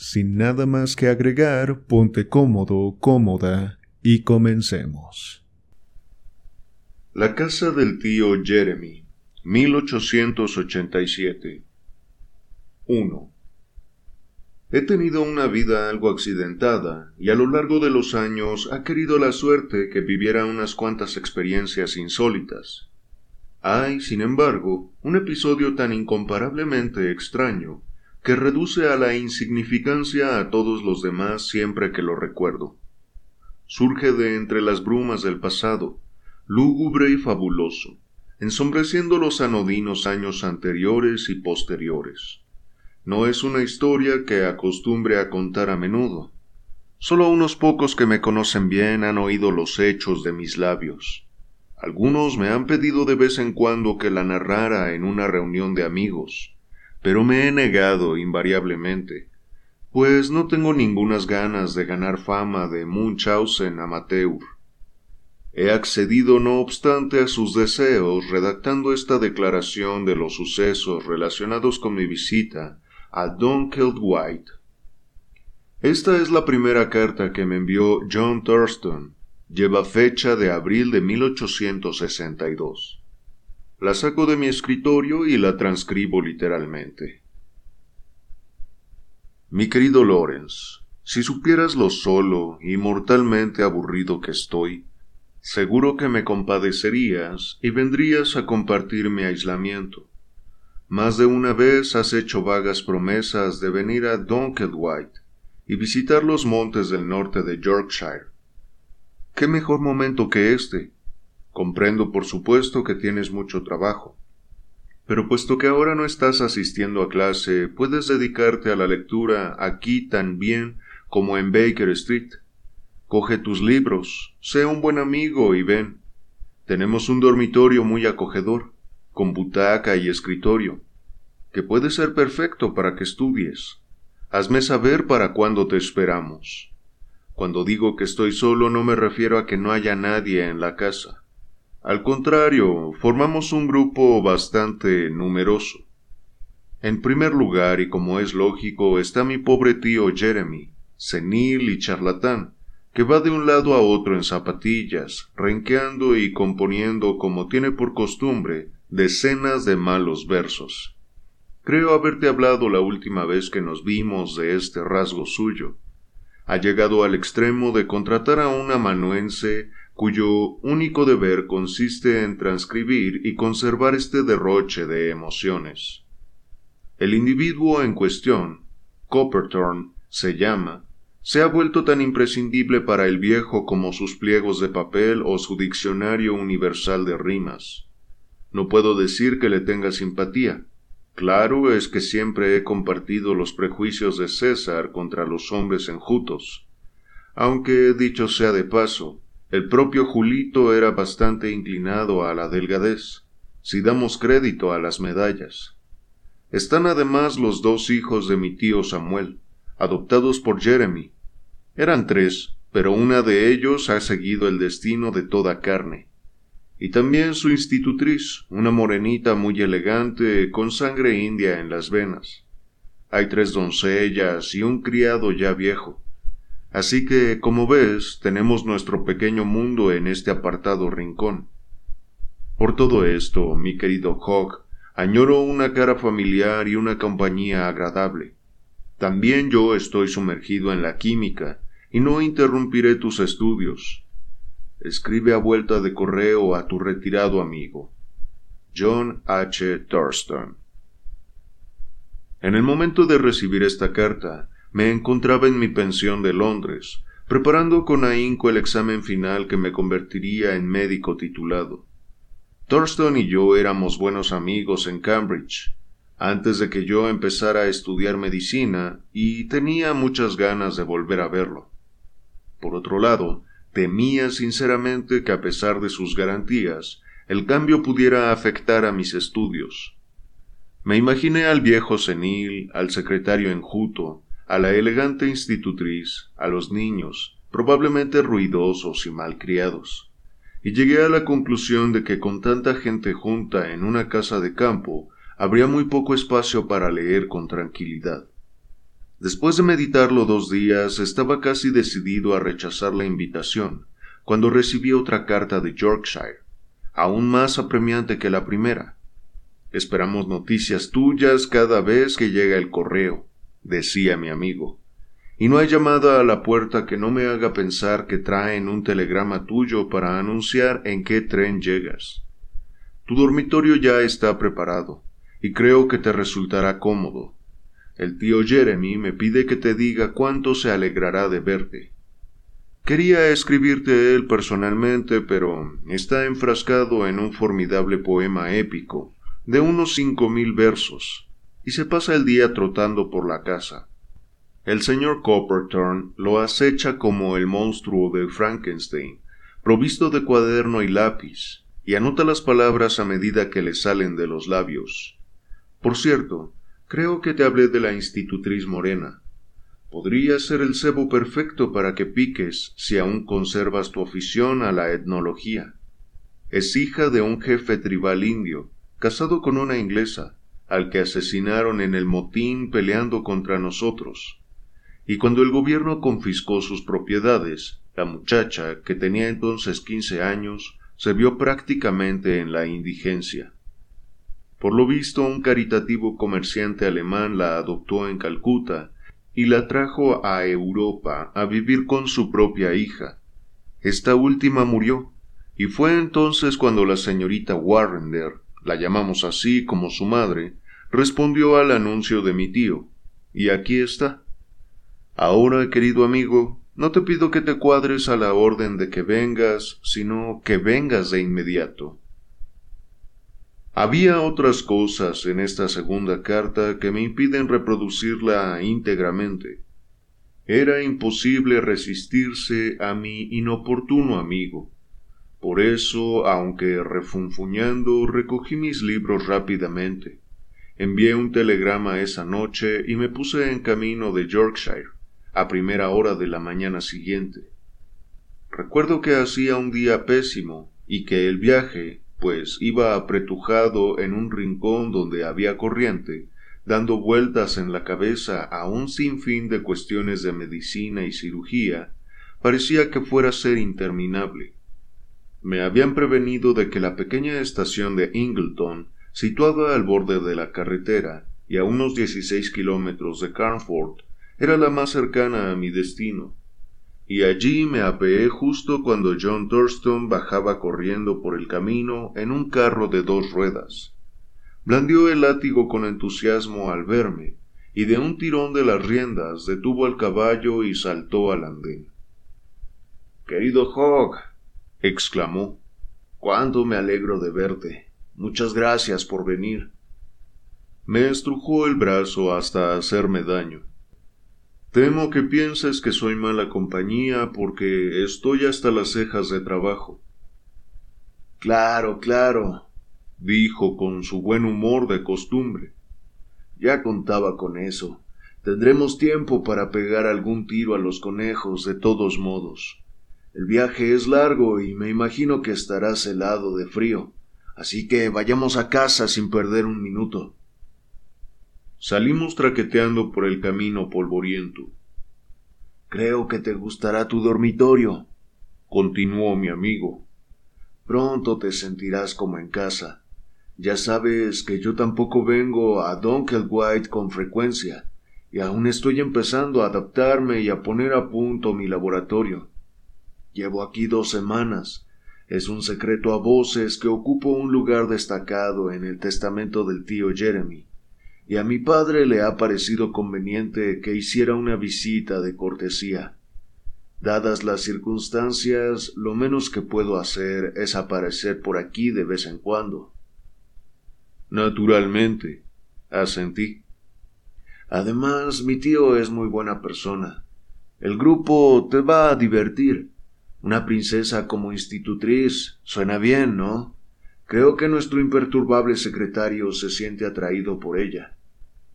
Sin nada más que agregar, ponte cómodo, cómoda y comencemos. La casa del tío Jeremy, 1887. 1. He tenido una vida algo accidentada y a lo largo de los años ha querido la suerte que viviera unas cuantas experiencias insólitas. Hay, sin embargo, un episodio tan incomparablemente extraño que reduce a la insignificancia a todos los demás siempre que lo recuerdo. Surge de entre las brumas del pasado, lúgubre y fabuloso, ensombreciendo los anodinos años anteriores y posteriores. No es una historia que acostumbre a contar a menudo. Solo unos pocos que me conocen bien han oído los hechos de mis labios. Algunos me han pedido de vez en cuando que la narrara en una reunión de amigos, pero me he negado invariablemente, pues no tengo ningunas ganas de ganar fama de Munchausen amateur. He accedido no obstante a sus deseos redactando esta declaración de los sucesos relacionados con mi visita a Dunkeld White. Esta es la primera carta que me envió John Thurston. Lleva fecha de abril de 1862. La saco de mi escritorio y la transcribo literalmente. Mi querido Lawrence, si supieras lo solo y mortalmente aburrido que estoy, seguro que me compadecerías y vendrías a compartir mi aislamiento. Más de una vez has hecho vagas promesas de venir a White y visitar los montes del norte de Yorkshire. ¿Qué mejor momento que este Comprendo, por supuesto, que tienes mucho trabajo. Pero puesto que ahora no estás asistiendo a clase, puedes dedicarte a la lectura aquí tan bien como en Baker Street. Coge tus libros, sé un buen amigo y ven. Tenemos un dormitorio muy acogedor, con butaca y escritorio, que puede ser perfecto para que estudies. Hazme saber para cuándo te esperamos. Cuando digo que estoy solo no me refiero a que no haya nadie en la casa. Al contrario, formamos un grupo bastante numeroso. En primer lugar, y como es lógico, está mi pobre tío Jeremy, senil y charlatán, que va de un lado a otro en zapatillas, renqueando y componiendo como tiene por costumbre decenas de malos versos. Creo haberte hablado la última vez que nos vimos de este rasgo suyo. Ha llegado al extremo de contratar a un amanuense cuyo único deber consiste en transcribir y conservar este derroche de emociones. El individuo en cuestión, Copperthorne se llama, se ha vuelto tan imprescindible para el viejo como sus pliegos de papel o su diccionario universal de rimas. No puedo decir que le tenga simpatía. Claro es que siempre he compartido los prejuicios de César contra los hombres enjutos. Aunque, dicho sea de paso, el propio Julito era bastante inclinado a la delgadez, si damos crédito a las medallas. Están además los dos hijos de mi tío Samuel, adoptados por Jeremy. Eran tres, pero una de ellos ha seguido el destino de toda carne. Y también su institutriz, una morenita muy elegante, con sangre india en las venas. Hay tres doncellas y un criado ya viejo. Así que, como ves, tenemos nuestro pequeño mundo en este apartado rincón. Por todo esto, mi querido Hawk, añoro una cara familiar y una compañía agradable. También yo estoy sumergido en la química y no interrumpiré tus estudios. Escribe a vuelta de correo a tu retirado amigo. John H. Thurston. En el momento de recibir esta carta, me encontraba en mi pensión de Londres, preparando con ahínco el examen final que me convertiría en médico titulado. Thurston y yo éramos buenos amigos en Cambridge. antes de que yo empezara a estudiar medicina y tenía muchas ganas de volver a verlo. Por otro lado, temía sinceramente que a pesar de sus garantías, el cambio pudiera afectar a mis estudios. Me imaginé al viejo senil, al secretario enjuto, a la elegante institutriz, a los niños, probablemente ruidosos y malcriados, y llegué a la conclusión de que con tanta gente junta en una casa de campo, habría muy poco espacio para leer con tranquilidad. Después de meditarlo dos días, estaba casi decidido a rechazar la invitación, cuando recibí otra carta de Yorkshire, aún más apremiante que la primera. Esperamos noticias tuyas cada vez que llega el correo, decía mi amigo, y no hay llamada a la puerta que no me haga pensar que traen un telegrama tuyo para anunciar en qué tren llegas. Tu dormitorio ya está preparado y creo que te resultará cómodo. El tío Jeremy me pide que te diga cuánto se alegrará de verte. Quería escribirte él personalmente, pero está enfrascado en un formidable poema épico, de unos cinco mil versos, y se pasa el día trotando por la casa. El señor Copperturn lo acecha como el monstruo de Frankenstein, provisto de cuaderno y lápiz, y anota las palabras a medida que le salen de los labios. Por cierto, creo que te hablé de la institutriz morena. Podría ser el cebo perfecto para que piques si aún conservas tu afición a la etnología. Es hija de un jefe tribal indio, casado con una inglesa, al que asesinaron en el motín peleando contra nosotros. Y cuando el gobierno confiscó sus propiedades, la muchacha, que tenía entonces quince años, se vio prácticamente en la indigencia. Por lo visto, un caritativo comerciante alemán la adoptó en Calcuta y la trajo a Europa a vivir con su propia hija. Esta última murió, y fue entonces cuando la señorita Warrender, la llamamos así como su madre, respondió al anuncio de mi tío. Y aquí está. Ahora, querido amigo, no te pido que te cuadres a la orden de que vengas, sino que vengas de inmediato. Había otras cosas en esta segunda carta que me impiden reproducirla íntegramente. Era imposible resistirse a mi inoportuno amigo. Por eso, aunque refunfuñando, recogí mis libros rápidamente. Envié un telegrama esa noche y me puse en camino de Yorkshire, a primera hora de la mañana siguiente. Recuerdo que hacía un día pésimo y que el viaje, pues iba apretujado en un rincón donde había corriente, dando vueltas en la cabeza a un sinfín de cuestiones de medicina y cirugía, parecía que fuera a ser interminable. Me habían prevenido de que la pequeña estación de Ingleton, situada al borde de la carretera y a unos dieciséis kilómetros de Carnford, era la más cercana a mi destino, y allí me apeé justo cuando John Thurston bajaba corriendo por el camino en un carro de dos ruedas. Blandió el látigo con entusiasmo al verme, y de un tirón de las riendas detuvo al caballo y saltó al andén. Querido Hogg, exclamó, cuánto me alegro de verte. Muchas gracias por venir. Me estrujó el brazo hasta hacerme daño. Temo que pienses que soy mala compañía porque estoy hasta las cejas de trabajo. Claro, claro, dijo con su buen humor de costumbre. Ya contaba con eso. Tendremos tiempo para pegar algún tiro a los conejos de todos modos. El viaje es largo y me imagino que estarás helado de frío, así que vayamos a casa sin perder un minuto. Salimos traqueteando por el camino polvoriento. Creo que te gustará tu dormitorio, continuó mi amigo. Pronto te sentirás como en casa. Ya sabes que yo tampoco vengo a White con frecuencia, y aún estoy empezando a adaptarme y a poner a punto mi laboratorio. Llevo aquí dos semanas. Es un secreto a voces que ocupo un lugar destacado en el testamento del tío Jeremy y a mi padre le ha parecido conveniente que hiciera una visita de cortesía. Dadas las circunstancias, lo menos que puedo hacer es aparecer por aquí de vez en cuando. Naturalmente, asentí. Además, mi tío es muy buena persona. El grupo te va a divertir. Una princesa como institutriz suena bien, ¿no? Creo que nuestro imperturbable secretario se siente atraído por ella.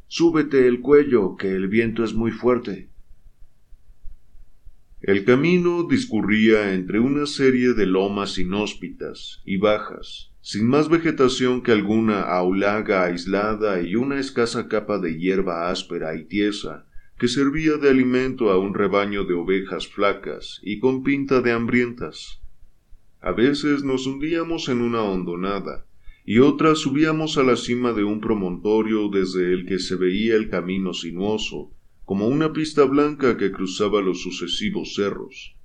Súbete el cuello, que el viento es muy fuerte. El camino discurría entre una serie de lomas inhóspitas y bajas, sin más vegetación que alguna aulaga aislada y una escasa capa de hierba áspera y tiesa que servía de alimento a un rebaño de ovejas flacas y con pinta de hambrientas. A veces nos hundíamos en una hondonada, y otras subíamos a la cima de un promontorio desde el que se veía el camino sinuoso, como una pista blanca que cruzaba los sucesivos cerros.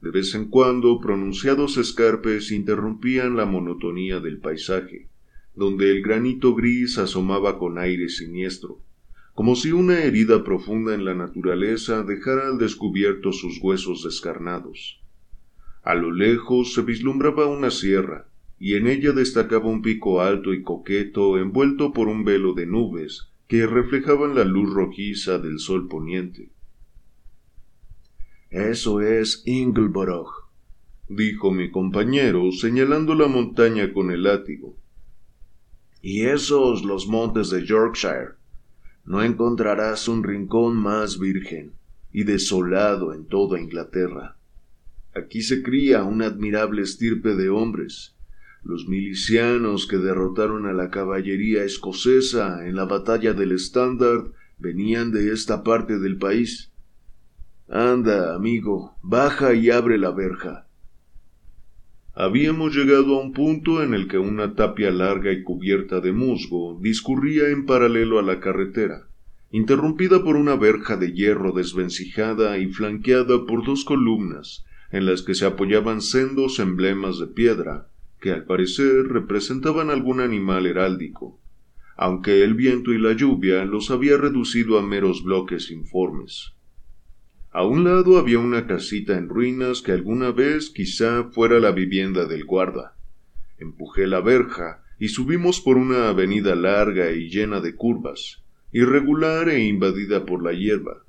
De vez en cuando pronunciados escarpes interrumpían la monotonía del paisaje, donde el granito gris asomaba con aire siniestro, como si una herida profunda en la naturaleza dejara al descubierto sus huesos descarnados. A lo lejos se vislumbraba una sierra, y en ella destacaba un pico alto y coqueto envuelto por un velo de nubes que reflejaban la luz rojiza del sol poniente. Eso es Ingleborough, dijo mi compañero, señalando la montaña con el látigo. Y esos los montes de Yorkshire. No encontrarás un rincón más virgen y desolado en toda Inglaterra. Aquí se cría una admirable estirpe de hombres, los milicianos que derrotaron a la caballería escocesa en la batalla del Standard venían de esta parte del país. Anda, amigo, baja y abre la verja. Habíamos llegado a un punto en el que una tapia larga y cubierta de musgo discurría en paralelo a la carretera, interrumpida por una verja de hierro desvencijada y flanqueada por dos columnas en las que se apoyaban sendos emblemas de piedra, que al parecer representaban algún animal heráldico, aunque el viento y la lluvia los había reducido a meros bloques informes. A un lado había una casita en ruinas que alguna vez quizá fuera la vivienda del guarda. Empujé la verja y subimos por una avenida larga y llena de curvas, irregular e invadida por la hierba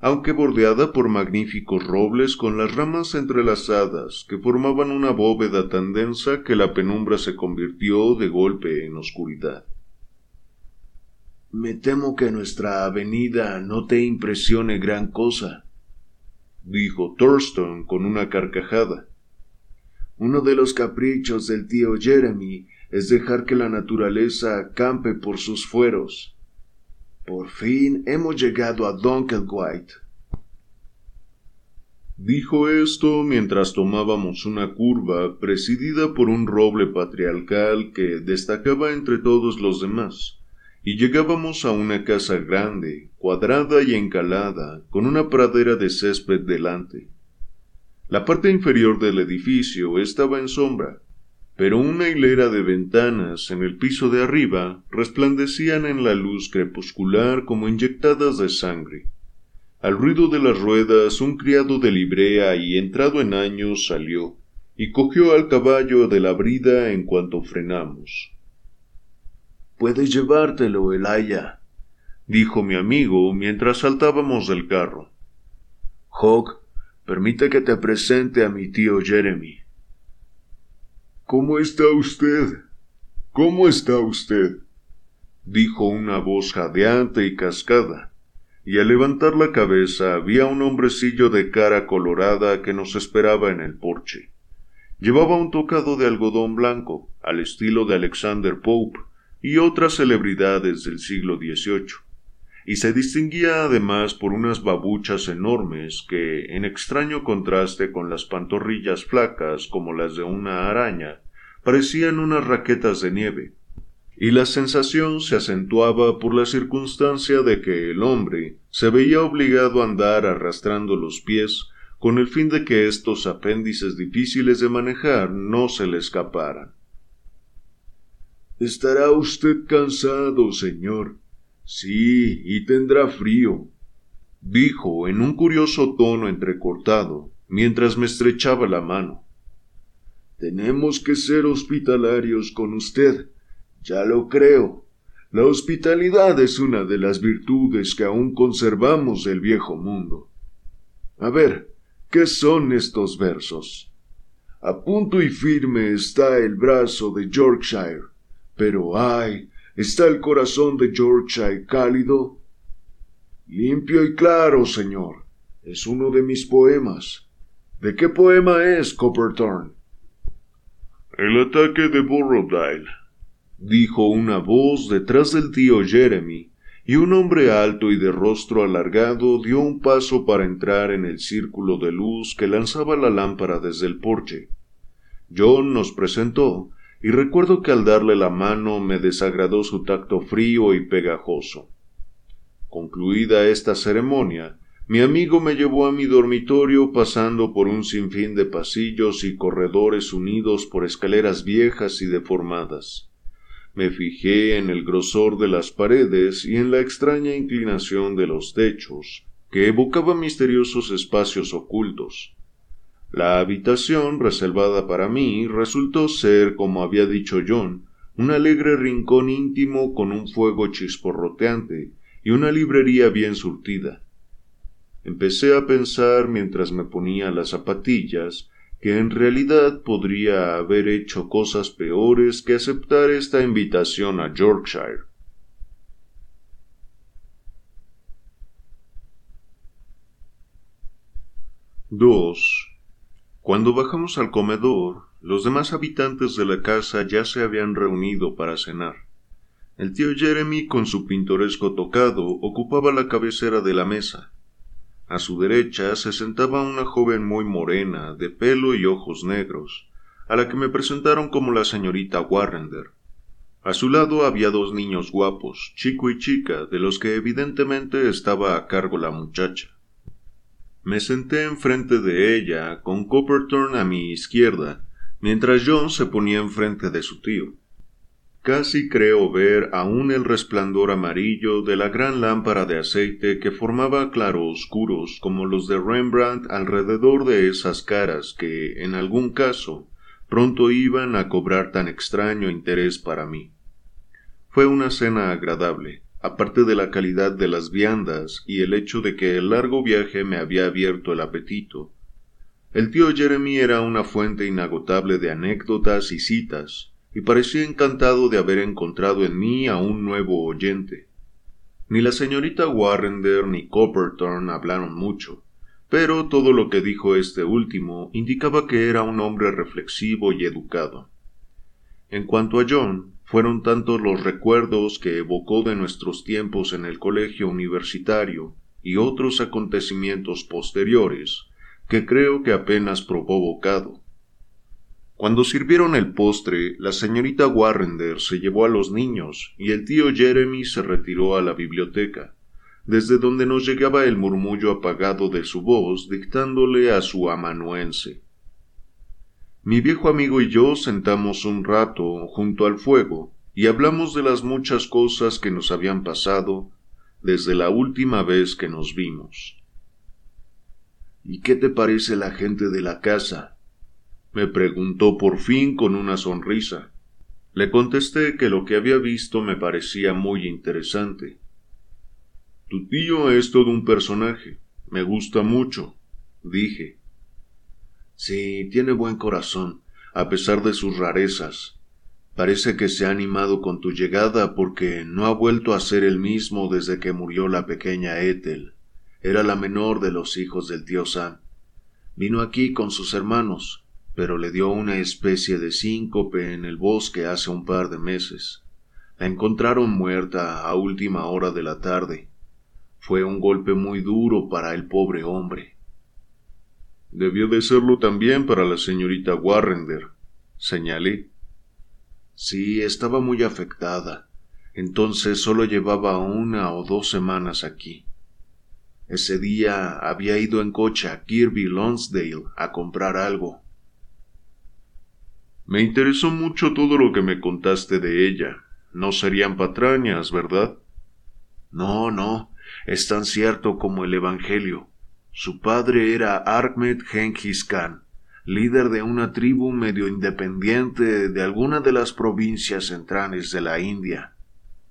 aunque bordeada por magníficos robles con las ramas entrelazadas que formaban una bóveda tan densa que la penumbra se convirtió de golpe en oscuridad. Me temo que nuestra avenida no te impresione gran cosa, dijo Thurston con una carcajada. Uno de los caprichos del tío Jeremy es dejar que la naturaleza campe por sus fueros. Por fin hemos llegado a White. Dijo esto mientras tomábamos una curva presidida por un roble patriarcal que destacaba entre todos los demás, y llegábamos a una casa grande, cuadrada y encalada, con una pradera de césped delante. La parte inferior del edificio estaba en sombra, pero una hilera de ventanas en el piso de arriba resplandecían en la luz crepuscular como inyectadas de sangre. Al ruido de las ruedas un criado de librea y entrado en años salió, y cogió al caballo de la brida en cuanto frenamos. Puedes llevártelo, Elaya, dijo mi amigo mientras saltábamos del carro. Hawk, permite que te presente a mi tío Jeremy. ¿Cómo está usted? ¿Cómo está usted? dijo una voz jadeante y cascada, y al levantar la cabeza había un hombrecillo de cara colorada que nos esperaba en el porche. Llevaba un tocado de algodón blanco, al estilo de Alexander Pope y otras celebridades del siglo XVIII, y se distinguía además por unas babuchas enormes que, en extraño contraste con las pantorrillas flacas como las de una araña, parecían unas raquetas de nieve, y la sensación se acentuaba por la circunstancia de que el hombre se veía obligado a andar arrastrando los pies con el fin de que estos apéndices difíciles de manejar no se le escaparan. Estará usted cansado, señor, Sí, y tendrá frío, dijo en un curioso tono entrecortado, mientras me estrechaba la mano. Tenemos que ser hospitalarios con usted, ya lo creo. La hospitalidad es una de las virtudes que aún conservamos del viejo mundo. A ver, ¿qué son estos versos? A punto y firme está el brazo de Yorkshire, pero ay, ¿está el corazón de Yorkshire cálido? Limpio y claro, señor. Es uno de mis poemas. ¿De qué poema es, Copperthorne? El ataque de Borrowdale, dijo una voz detrás del tío Jeremy, y un hombre alto y de rostro alargado dio un paso para entrar en el círculo de luz que lanzaba la lámpara desde el porche. John nos presentó, y recuerdo que al darle la mano me desagradó su tacto frío y pegajoso. Concluida esta ceremonia, mi amigo me llevó a mi dormitorio pasando por un sinfín de pasillos y corredores unidos por escaleras viejas y deformadas. Me fijé en el grosor de las paredes y en la extraña inclinación de los techos, que evocaba misteriosos espacios ocultos. La habitación reservada para mí resultó ser, como había dicho John, un alegre rincón íntimo con un fuego chisporroteante y una librería bien surtida. Empecé a pensar mientras me ponía las zapatillas que en realidad podría haber hecho cosas peores que aceptar esta invitación a Yorkshire. Dos. Cuando bajamos al comedor, los demás habitantes de la casa ya se habían reunido para cenar. El tío Jeremy, con su pintoresco tocado, ocupaba la cabecera de la mesa. A su derecha se sentaba una joven muy morena, de pelo y ojos negros, a la que me presentaron como la señorita Warrender. A su lado había dos niños guapos, chico y chica, de los que evidentemente estaba a cargo la muchacha. Me senté enfrente de ella, con Copperton a mi izquierda, mientras John se ponía enfrente de su tío. Casi creo ver aún el resplandor amarillo de la gran lámpara de aceite que formaba claroscuros como los de Rembrandt alrededor de esas caras que, en algún caso, pronto iban a cobrar tan extraño interés para mí. Fue una cena agradable, aparte de la calidad de las viandas y el hecho de que el largo viaje me había abierto el apetito. El tío Jeremy era una fuente inagotable de anécdotas y citas, y parecía encantado de haber encontrado en mí a un nuevo oyente. Ni la señorita Warrender ni Copperton hablaron mucho, pero todo lo que dijo este último indicaba que era un hombre reflexivo y educado. En cuanto a John, fueron tantos los recuerdos que evocó de nuestros tiempos en el colegio universitario y otros acontecimientos posteriores, que creo que apenas probó bocado. Cuando sirvieron el postre, la señorita Warrender se llevó a los niños y el tío Jeremy se retiró a la biblioteca, desde donde nos llegaba el murmullo apagado de su voz dictándole a su amanuense. Mi viejo amigo y yo sentamos un rato junto al fuego y hablamos de las muchas cosas que nos habían pasado desde la última vez que nos vimos. ¿Y qué te parece la gente de la casa? me preguntó por fin con una sonrisa. Le contesté que lo que había visto me parecía muy interesante. Tu tío es todo un personaje. Me gusta mucho, dije. Sí, tiene buen corazón, a pesar de sus rarezas. Parece que se ha animado con tu llegada porque no ha vuelto a ser el mismo desde que murió la pequeña Ethel. Era la menor de los hijos del tío Sam. Vino aquí con sus hermanos, pero le dio una especie de síncope en el bosque hace un par de meses. La encontraron muerta a última hora de la tarde. Fue un golpe muy duro para el pobre hombre. Debió de serlo también para la señorita Warrender, señalé. Sí, estaba muy afectada. Entonces solo llevaba una o dos semanas aquí. Ese día había ido en coche a Kirby Lonsdale a comprar algo me interesó mucho todo lo que me contaste de ella. No serían patrañas, ¿verdad? No, no, es tan cierto como el Evangelio. Su padre era Ahmed Genghis Khan, líder de una tribu medio independiente de alguna de las provincias centrales de la India.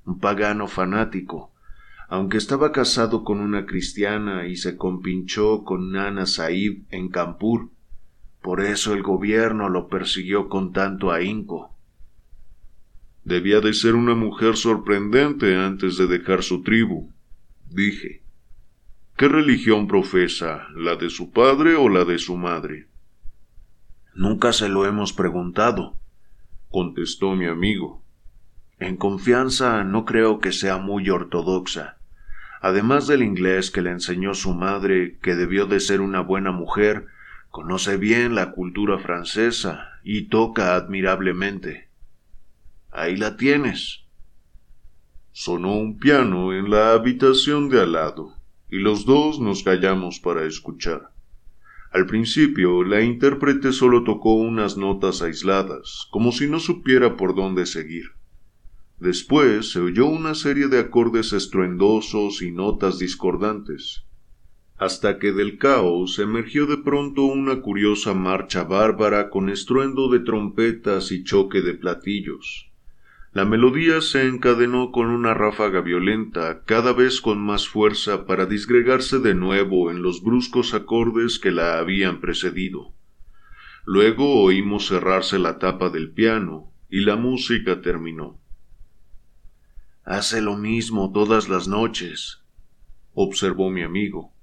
un pagano fanático, aunque estaba casado con una cristiana y se compinchó con Nana Saib en Campur. Por eso el gobierno lo persiguió con tanto ahínco. Debía de ser una mujer sorprendente antes de dejar su tribu, dije. ¿Qué religión profesa, la de su padre o la de su madre? Nunca se lo hemos preguntado, contestó mi amigo. En confianza no creo que sea muy ortodoxa. Además del inglés que le enseñó su madre, que debió de ser una buena mujer, conoce bien la cultura francesa y toca admirablemente. Ahí la tienes. Sonó un piano en la habitación de al lado, y los dos nos callamos para escuchar. Al principio, la intérprete solo tocó unas notas aisladas, como si no supiera por dónde seguir. Después se oyó una serie de acordes estruendosos y notas discordantes, hasta que del caos emergió de pronto una curiosa marcha bárbara con estruendo de trompetas y choque de platillos. La melodía se encadenó con una ráfaga violenta, cada vez con más fuerza para disgregarse de nuevo en los bruscos acordes que la habían precedido. Luego oímos cerrarse la tapa del piano y la música terminó. Hace lo mismo todas las noches, observó mi amigo.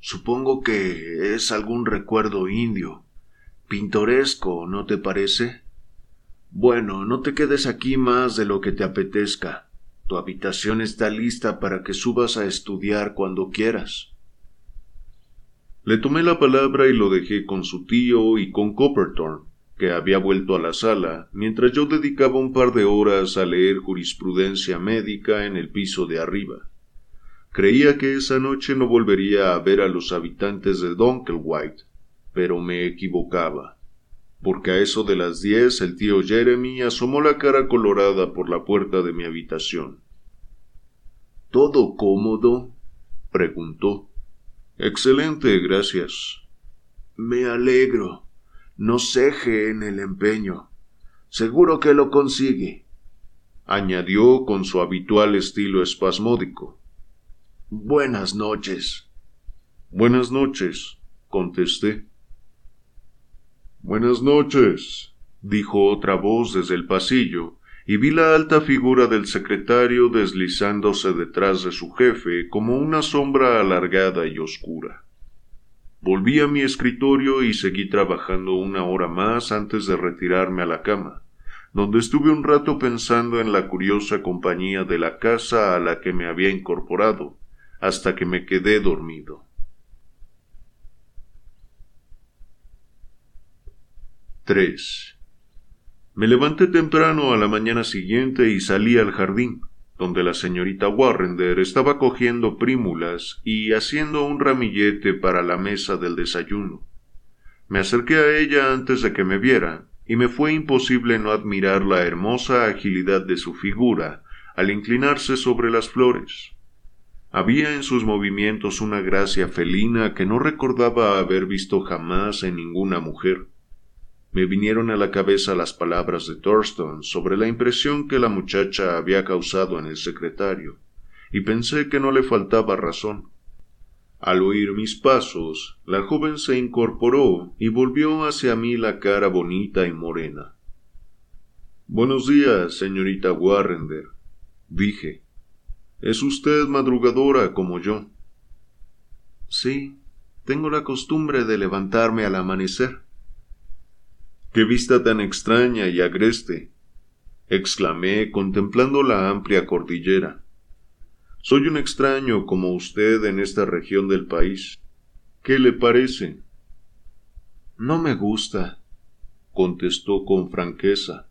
Supongo que es algún recuerdo indio. Pintoresco, ¿no te parece? Bueno, no te quedes aquí más de lo que te apetezca. Tu habitación está lista para que subas a estudiar cuando quieras. Le tomé la palabra y lo dejé con su tío y con Copperthorne, que había vuelto a la sala, mientras yo dedicaba un par de horas a leer jurisprudencia médica en el piso de arriba. Creía que esa noche no volvería a ver a los habitantes de Dunkelwhite, pero me equivocaba porque a eso de las diez el tío Jeremy asomó la cara colorada por la puerta de mi habitación. ¿Todo cómodo? preguntó. Excelente, gracias. Me alegro. No ceje en el empeño. Seguro que lo consigue. añadió con su habitual estilo espasmódico. Buenas noches. Buenas noches, contesté. Buenas noches, dijo otra voz desde el pasillo, y vi la alta figura del secretario deslizándose detrás de su jefe como una sombra alargada y oscura. Volví a mi escritorio y seguí trabajando una hora más antes de retirarme a la cama, donde estuve un rato pensando en la curiosa compañía de la casa a la que me había incorporado, hasta que me quedé dormido. 3. Me levanté temprano a la mañana siguiente y salí al jardín, donde la señorita Warrender estaba cogiendo prímulas y haciendo un ramillete para la mesa del desayuno. Me acerqué a ella antes de que me viera, y me fue imposible no admirar la hermosa agilidad de su figura al inclinarse sobre las flores. Había en sus movimientos una gracia felina que no recordaba haber visto jamás en ninguna mujer me vinieron a la cabeza las palabras de Thurston sobre la impresión que la muchacha había causado en el secretario, y pensé que no le faltaba razón. Al oír mis pasos, la joven se incorporó y volvió hacia mí la cara bonita y morena. Buenos días, señorita Warrender, dije. ¿Es usted madrugadora como yo? Sí, tengo la costumbre de levantarme al amanecer. ¡Qué vista tan extraña y agreste! exclamé contemplando la amplia cordillera. Soy un extraño como usted en esta región del país. ¿Qué le parece? No me gusta, contestó con franqueza.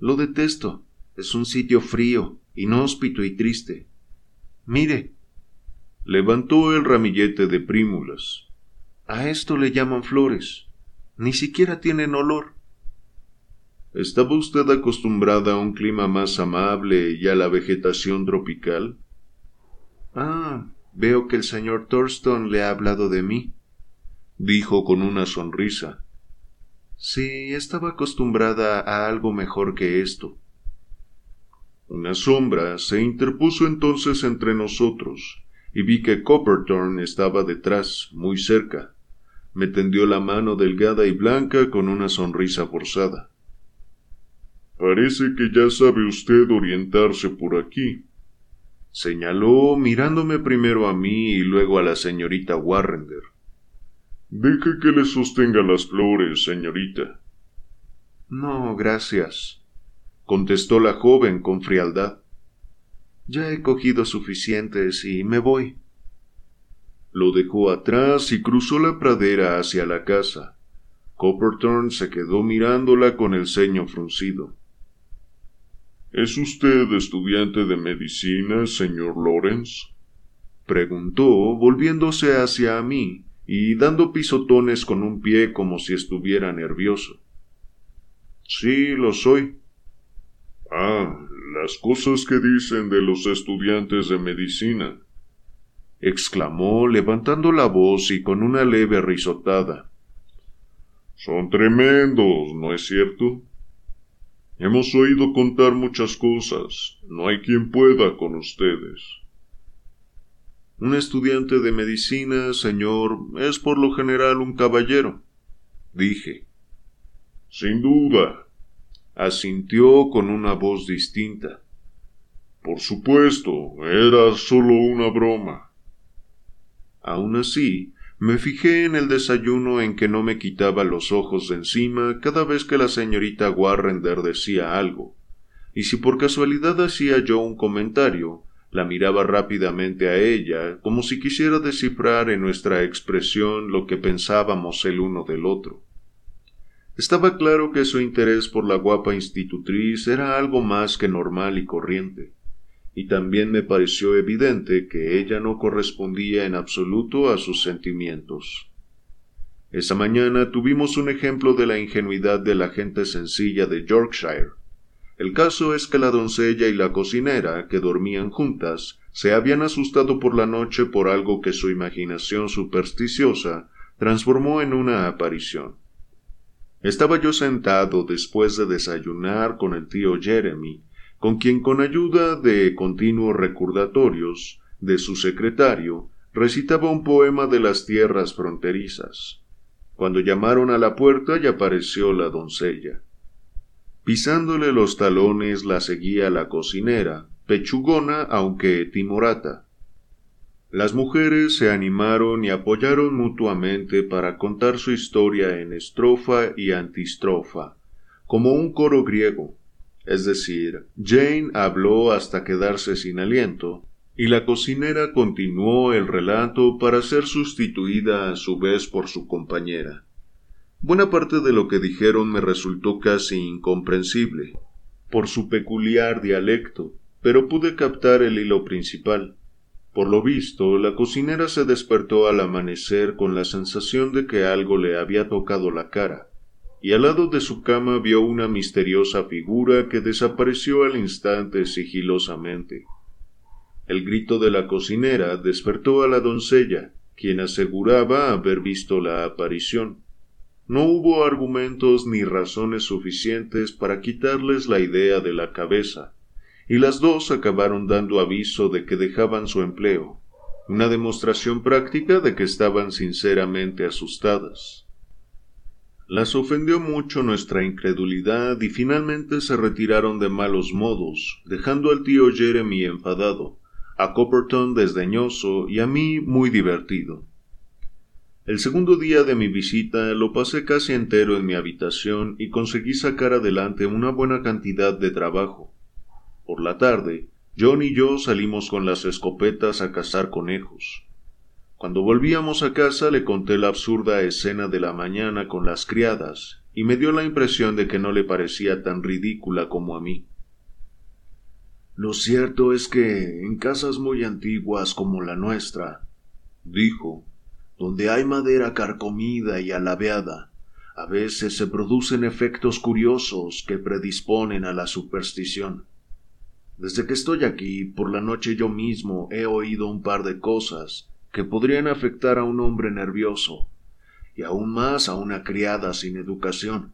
Lo detesto. Es un sitio frío, inhóspito y triste. Mire. Levantó el ramillete de prímulas. A esto le llaman flores ni siquiera tienen olor. ¿Estaba usted acostumbrada a un clima más amable y a la vegetación tropical? Ah, veo que el señor Thurston le ha hablado de mí, dijo con una sonrisa. Sí, estaba acostumbrada a algo mejor que esto. Una sombra se interpuso entonces entre nosotros, y vi que Copperthorne estaba detrás, muy cerca. Me tendió la mano delgada y blanca con una sonrisa forzada. Parece que ya sabe usted orientarse por aquí, señaló mirándome primero a mí y luego a la señorita Warrender. Deje que le sostenga las flores, señorita. No, gracias, contestó la joven con frialdad. Ya he cogido suficientes y me voy. Lo dejó atrás y cruzó la pradera hacia la casa. Copperthorne se quedó mirándola con el ceño fruncido. ¿Es usted estudiante de medicina, señor Lawrence? preguntó, volviéndose hacia mí y dando pisotones con un pie como si estuviera nervioso. Sí, lo soy, Ah, las cosas que dicen de los estudiantes de medicina, exclamó levantando la voz y con una leve risotada. Son tremendos, ¿no es cierto? Hemos oído contar muchas cosas. No hay quien pueda con ustedes. Un estudiante de medicina, señor, es por lo general un caballero, dije. Sin duda, asintió con una voz distinta. Por supuesto, era solo una broma. Aun así, me fijé en el desayuno en que no me quitaba los ojos de encima cada vez que la señorita Warrender decía algo, y si por casualidad hacía yo un comentario, la miraba rápidamente a ella, como si quisiera descifrar en nuestra expresión lo que pensábamos el uno del otro. Estaba claro que su interés por la guapa institutriz era algo más que normal y corriente, y también me pareció evidente que ella no correspondía en absoluto a sus sentimientos. Esa mañana tuvimos un ejemplo de la ingenuidad de la gente sencilla de Yorkshire. El caso es que la doncella y la cocinera, que dormían juntas, se habían asustado por la noche por algo que su imaginación supersticiosa transformó en una aparición. Estaba yo sentado después de desayunar con el tío Jeremy, con quien con ayuda de continuos recordatorios de su secretario recitaba un poema de las tierras fronterizas. Cuando llamaron a la puerta y apareció la doncella. Pisándole los talones la seguía la cocinera, pechugona aunque timorata. Las mujeres se animaron y apoyaron mutuamente para contar su historia en estrofa y antistrofa, como un coro griego. Es decir, Jane habló hasta quedarse sin aliento, y la cocinera continuó el relato para ser sustituida a su vez por su compañera. Buena parte de lo que dijeron me resultó casi incomprensible, por su peculiar dialecto, pero pude captar el hilo principal. Por lo visto, la cocinera se despertó al amanecer con la sensación de que algo le había tocado la cara, y al lado de su cama vio una misteriosa figura que desapareció al instante sigilosamente. El grito de la cocinera despertó a la doncella, quien aseguraba haber visto la aparición. No hubo argumentos ni razones suficientes para quitarles la idea de la cabeza, y las dos acabaron dando aviso de que dejaban su empleo, una demostración práctica de que estaban sinceramente asustadas. Las ofendió mucho nuestra incredulidad y finalmente se retiraron de malos modos, dejando al tío Jeremy enfadado, a Copperton desdeñoso y a mí muy divertido. El segundo día de mi visita lo pasé casi entero en mi habitación y conseguí sacar adelante una buena cantidad de trabajo, por la tarde, John y yo salimos con las escopetas a cazar conejos. Cuando volvíamos a casa le conté la absurda escena de la mañana con las criadas, y me dio la impresión de que no le parecía tan ridícula como a mí. Lo cierto es que en casas muy antiguas como la nuestra, dijo, donde hay madera carcomida y alabeada, a veces se producen efectos curiosos que predisponen a la superstición. Desde que estoy aquí, por la noche yo mismo he oído un par de cosas que podrían afectar a un hombre nervioso, y aún más a una criada sin educación.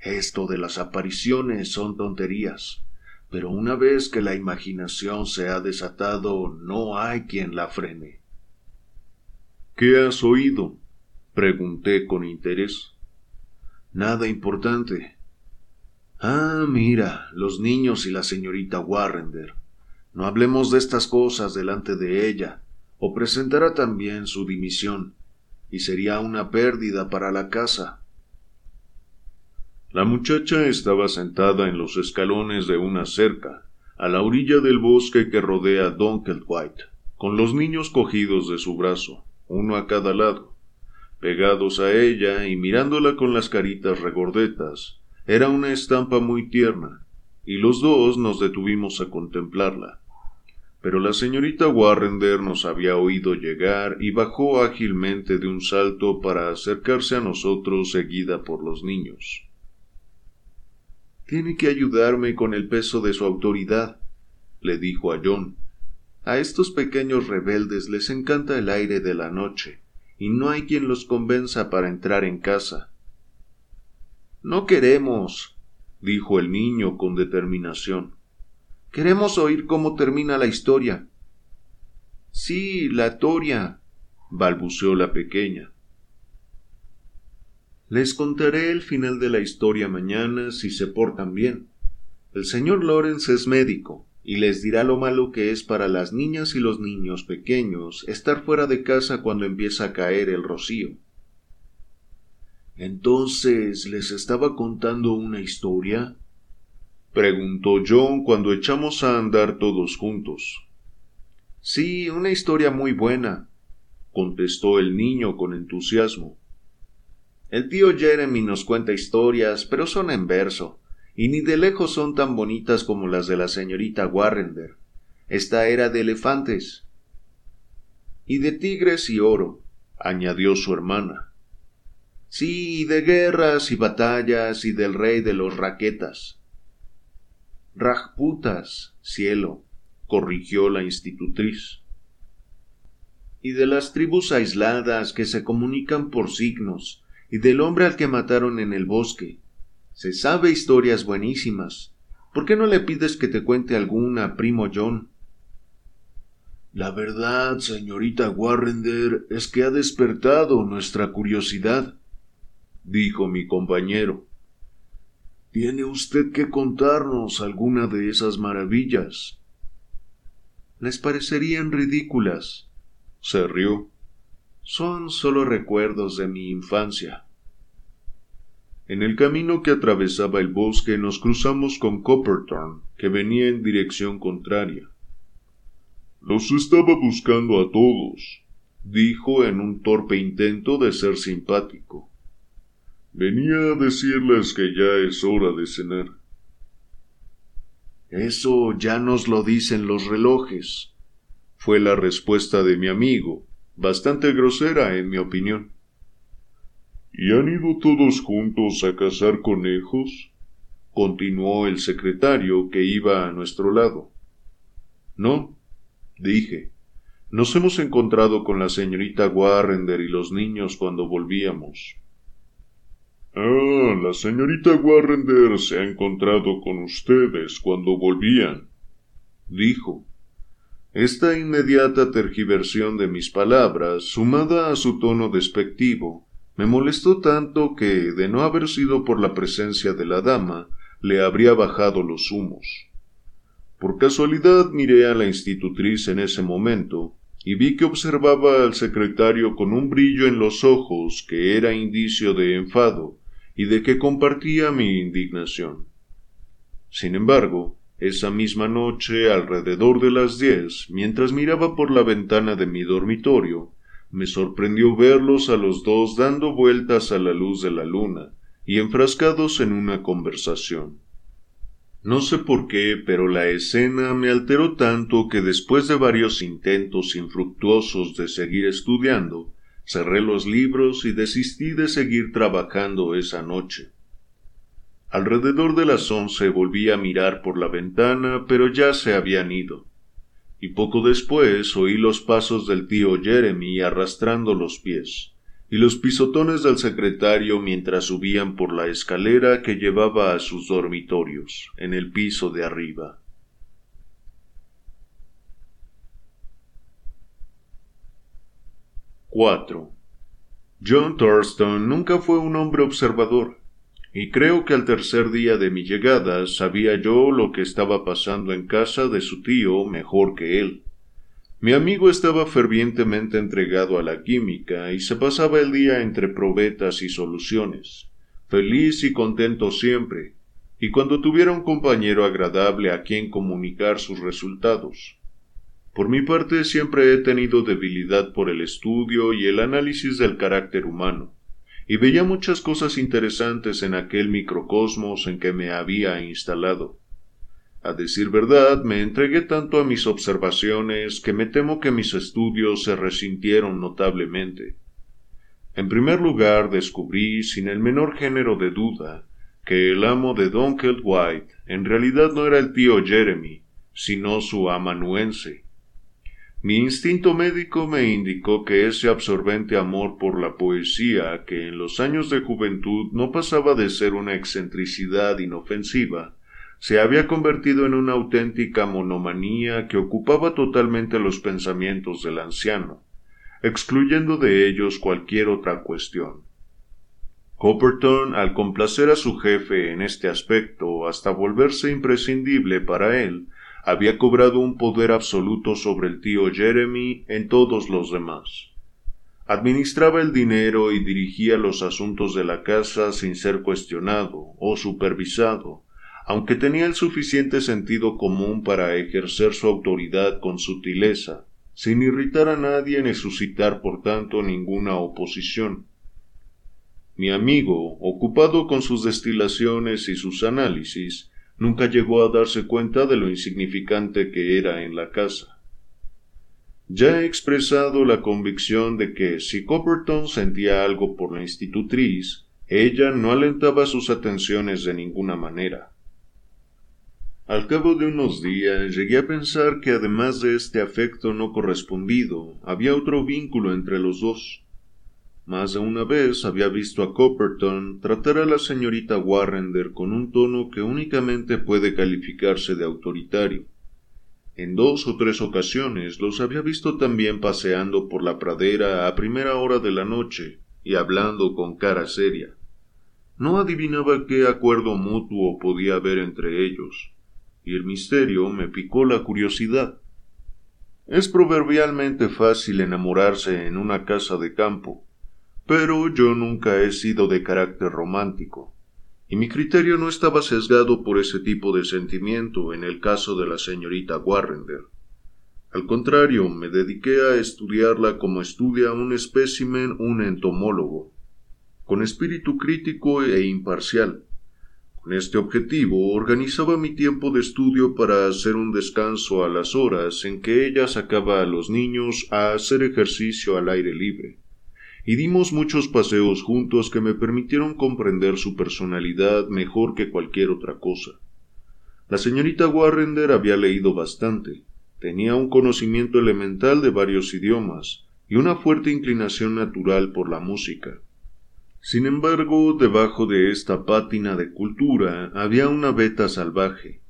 Esto de las apariciones son tonterías, pero una vez que la imaginación se ha desatado, no hay quien la frene. ¿Qué has oído? pregunté con interés. Nada importante. Ah, mira, los niños y la señorita Warrender. No hablemos de estas cosas delante de ella, o presentará también su dimisión, y sería una pérdida para la casa. La muchacha estaba sentada en los escalones de una cerca, a la orilla del bosque que rodea Dunkelwhite, con los niños cogidos de su brazo, uno a cada lado, pegados a ella y mirándola con las caritas regordetas. Era una estampa muy tierna, y los dos nos detuvimos a contemplarla pero la señorita Warrender nos había oído llegar y bajó ágilmente de un salto para acercarse a nosotros seguida por los niños. Tiene que ayudarme con el peso de su autoridad, le dijo a John. A estos pequeños rebeldes les encanta el aire de la noche, y no hay quien los convenza para entrar en casa. No queremos, dijo el niño con determinación. Queremos oír cómo termina la historia. Sí, la toria, balbuceó la pequeña. Les contaré el final de la historia mañana si se portan bien. El señor Lawrence es médico y les dirá lo malo que es para las niñas y los niños pequeños estar fuera de casa cuando empieza a caer el rocío. Entonces les estaba contando una historia preguntó John cuando echamos a andar todos juntos. Sí, una historia muy buena, contestó el niño con entusiasmo. El tío Jeremy nos cuenta historias, pero son en verso, y ni de lejos son tan bonitas como las de la señorita Warrender. Esta era de elefantes. Y de tigres y oro, añadió su hermana. Sí, y de guerras y batallas y del rey de los raquetas. Rajputas, cielo, corrigió la institutriz. Y de las tribus aisladas que se comunican por signos, y del hombre al que mataron en el bosque. Se sabe historias buenísimas. ¿Por qué no le pides que te cuente alguna, primo John? La verdad, señorita Warrender, es que ha despertado nuestra curiosidad, dijo mi compañero. Tiene usted que contarnos alguna de esas maravillas. Les parecerían ridículas. Se rió. Son solo recuerdos de mi infancia. En el camino que atravesaba el bosque nos cruzamos con Copperton, que venía en dirección contraria. Los estaba buscando a todos, dijo en un torpe intento de ser simpático. Venía a decirles que ya es hora de cenar. Eso ya nos lo dicen los relojes, fue la respuesta de mi amigo, bastante grosera en mi opinión. ¿Y han ido todos juntos a cazar conejos? continuó el secretario que iba a nuestro lado. No, dije. Nos hemos encontrado con la señorita Warrender y los niños cuando volvíamos. Ah, la señorita Warrender se ha encontrado con ustedes cuando volvían, dijo. Esta inmediata tergiversión de mis palabras, sumada a su tono despectivo, me molestó tanto que, de no haber sido por la presencia de la dama, le habría bajado los humos. Por casualidad miré a la institutriz en ese momento y vi que observaba al secretario con un brillo en los ojos que era indicio de enfado y de que compartía mi indignación. Sin embargo, esa misma noche, alrededor de las diez, mientras miraba por la ventana de mi dormitorio, me sorprendió verlos a los dos dando vueltas a la luz de la luna y enfrascados en una conversación. No sé por qué, pero la escena me alteró tanto que después de varios intentos infructuosos de seguir estudiando, Cerré los libros y desistí de seguir trabajando esa noche. Alrededor de las once volví a mirar por la ventana, pero ya se habían ido. Y poco después oí los pasos del tío Jeremy arrastrando los pies, y los pisotones del secretario mientras subían por la escalera que llevaba a sus dormitorios, en el piso de arriba. 4. John Thurston nunca fue un hombre observador, y creo que al tercer día de mi llegada sabía yo lo que estaba pasando en casa de su tío mejor que él. Mi amigo estaba fervientemente entregado a la química y se pasaba el día entre probetas y soluciones, feliz y contento siempre, y cuando tuviera un compañero agradable a quien comunicar sus resultados. Por mi parte siempre he tenido debilidad por el estudio y el análisis del carácter humano, y veía muchas cosas interesantes en aquel microcosmos en que me había instalado. A decir verdad, me entregué tanto a mis observaciones que me temo que mis estudios se resintieron notablemente. En primer lugar, descubrí, sin el menor género de duda, que el amo de Dunkeld White en realidad no era el tío Jeremy, sino su amanuense, mi instinto médico me indicó que ese absorbente amor por la poesía, que en los años de juventud no pasaba de ser una excentricidad inofensiva, se había convertido en una auténtica monomanía que ocupaba totalmente los pensamientos del anciano, excluyendo de ellos cualquier otra cuestión. Copperton, al complacer a su jefe en este aspecto hasta volverse imprescindible para él, había cobrado un poder absoluto sobre el tío Jeremy en todos los demás. Administraba el dinero y dirigía los asuntos de la casa sin ser cuestionado o supervisado, aunque tenía el suficiente sentido común para ejercer su autoridad con sutileza, sin irritar a nadie ni suscitar por tanto ninguna oposición. Mi amigo, ocupado con sus destilaciones y sus análisis, nunca llegó a darse cuenta de lo insignificante que era en la casa. Ya he expresado la convicción de que si Copperton sentía algo por la institutriz, ella no alentaba sus atenciones de ninguna manera. Al cabo de unos días llegué a pensar que además de este afecto no correspondido, había otro vínculo entre los dos. Más de una vez había visto a Copperton tratar a la señorita Warrender con un tono que únicamente puede calificarse de autoritario. En dos o tres ocasiones los había visto también paseando por la pradera a primera hora de la noche y hablando con cara seria. No adivinaba qué acuerdo mutuo podía haber entre ellos, y el misterio me picó la curiosidad. Es proverbialmente fácil enamorarse en una casa de campo, pero yo nunca he sido de carácter romántico, y mi criterio no estaba sesgado por ese tipo de sentimiento en el caso de la señorita Warrender. Al contrario, me dediqué a estudiarla como estudia un espécimen un entomólogo, con espíritu crítico e imparcial. Con este objetivo organizaba mi tiempo de estudio para hacer un descanso a las horas en que ella sacaba a los niños a hacer ejercicio al aire libre y dimos muchos paseos juntos que me permitieron comprender su personalidad mejor que cualquier otra cosa. La señorita Warrender había leído bastante, tenía un conocimiento elemental de varios idiomas y una fuerte inclinación natural por la música. Sin embargo, debajo de esta pátina de cultura había una beta salvaje.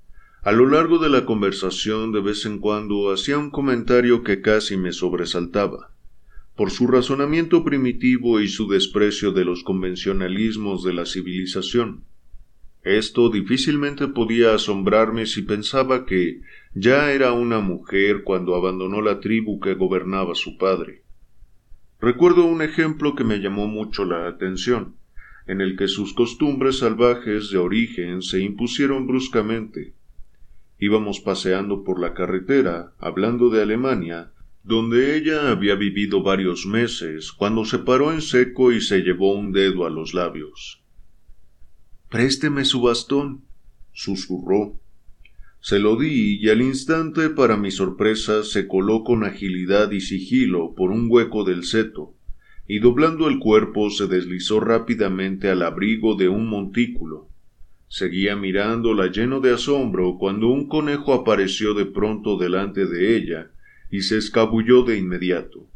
A lo largo de la conversación de vez en cuando hacía un comentario que casi me sobresaltaba por su razonamiento primitivo y su desprecio de los convencionalismos de la civilización. Esto difícilmente podía asombrarme si pensaba que ya era una mujer cuando abandonó la tribu que gobernaba su padre. Recuerdo un ejemplo que me llamó mucho la atención, en el que sus costumbres salvajes de origen se impusieron bruscamente. Íbamos paseando por la carretera, hablando de Alemania, donde ella había vivido varios meses, cuando se paró en seco y se llevó un dedo a los labios. Présteme su bastón, susurró. Se lo di y al instante, para mi sorpresa, se coló con agilidad y sigilo por un hueco del seto, y doblando el cuerpo se deslizó rápidamente al abrigo de un montículo. Seguía mirándola lleno de asombro cuando un conejo apareció de pronto delante de ella y se escabulló de inmediato.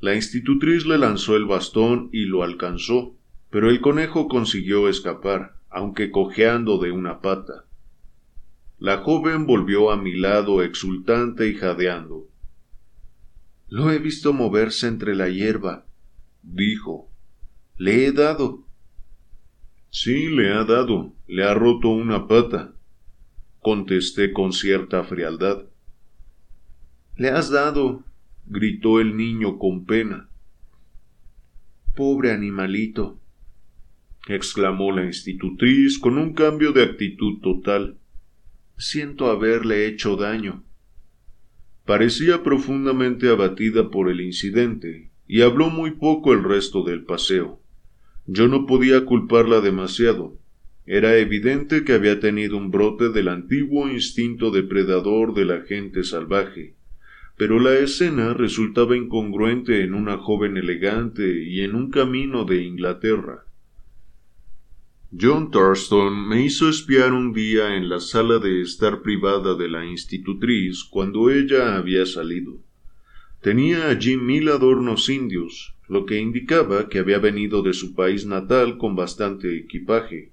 La institutriz le lanzó el bastón y lo alcanzó, pero el conejo consiguió escapar, aunque cojeando de una pata. La joven volvió a mi lado exultante y jadeando. Lo he visto moverse entre la hierba, dijo. Le he dado. Sí, le ha dado. Le ha roto una pata. Contesté con cierta frialdad. Le has dado, gritó el niño con pena. Pobre animalito, exclamó la institutriz con un cambio de actitud total. Siento haberle hecho daño. Parecía profundamente abatida por el incidente, y habló muy poco el resto del paseo. Yo no podía culparla demasiado. Era evidente que había tenido un brote del antiguo instinto depredador de la gente salvaje, pero la escena resultaba incongruente en una joven elegante y en un camino de Inglaterra. John Thurston me hizo espiar un día en la sala de estar privada de la institutriz cuando ella había salido. Tenía allí mil adornos indios, lo que indicaba que había venido de su país natal con bastante equipaje.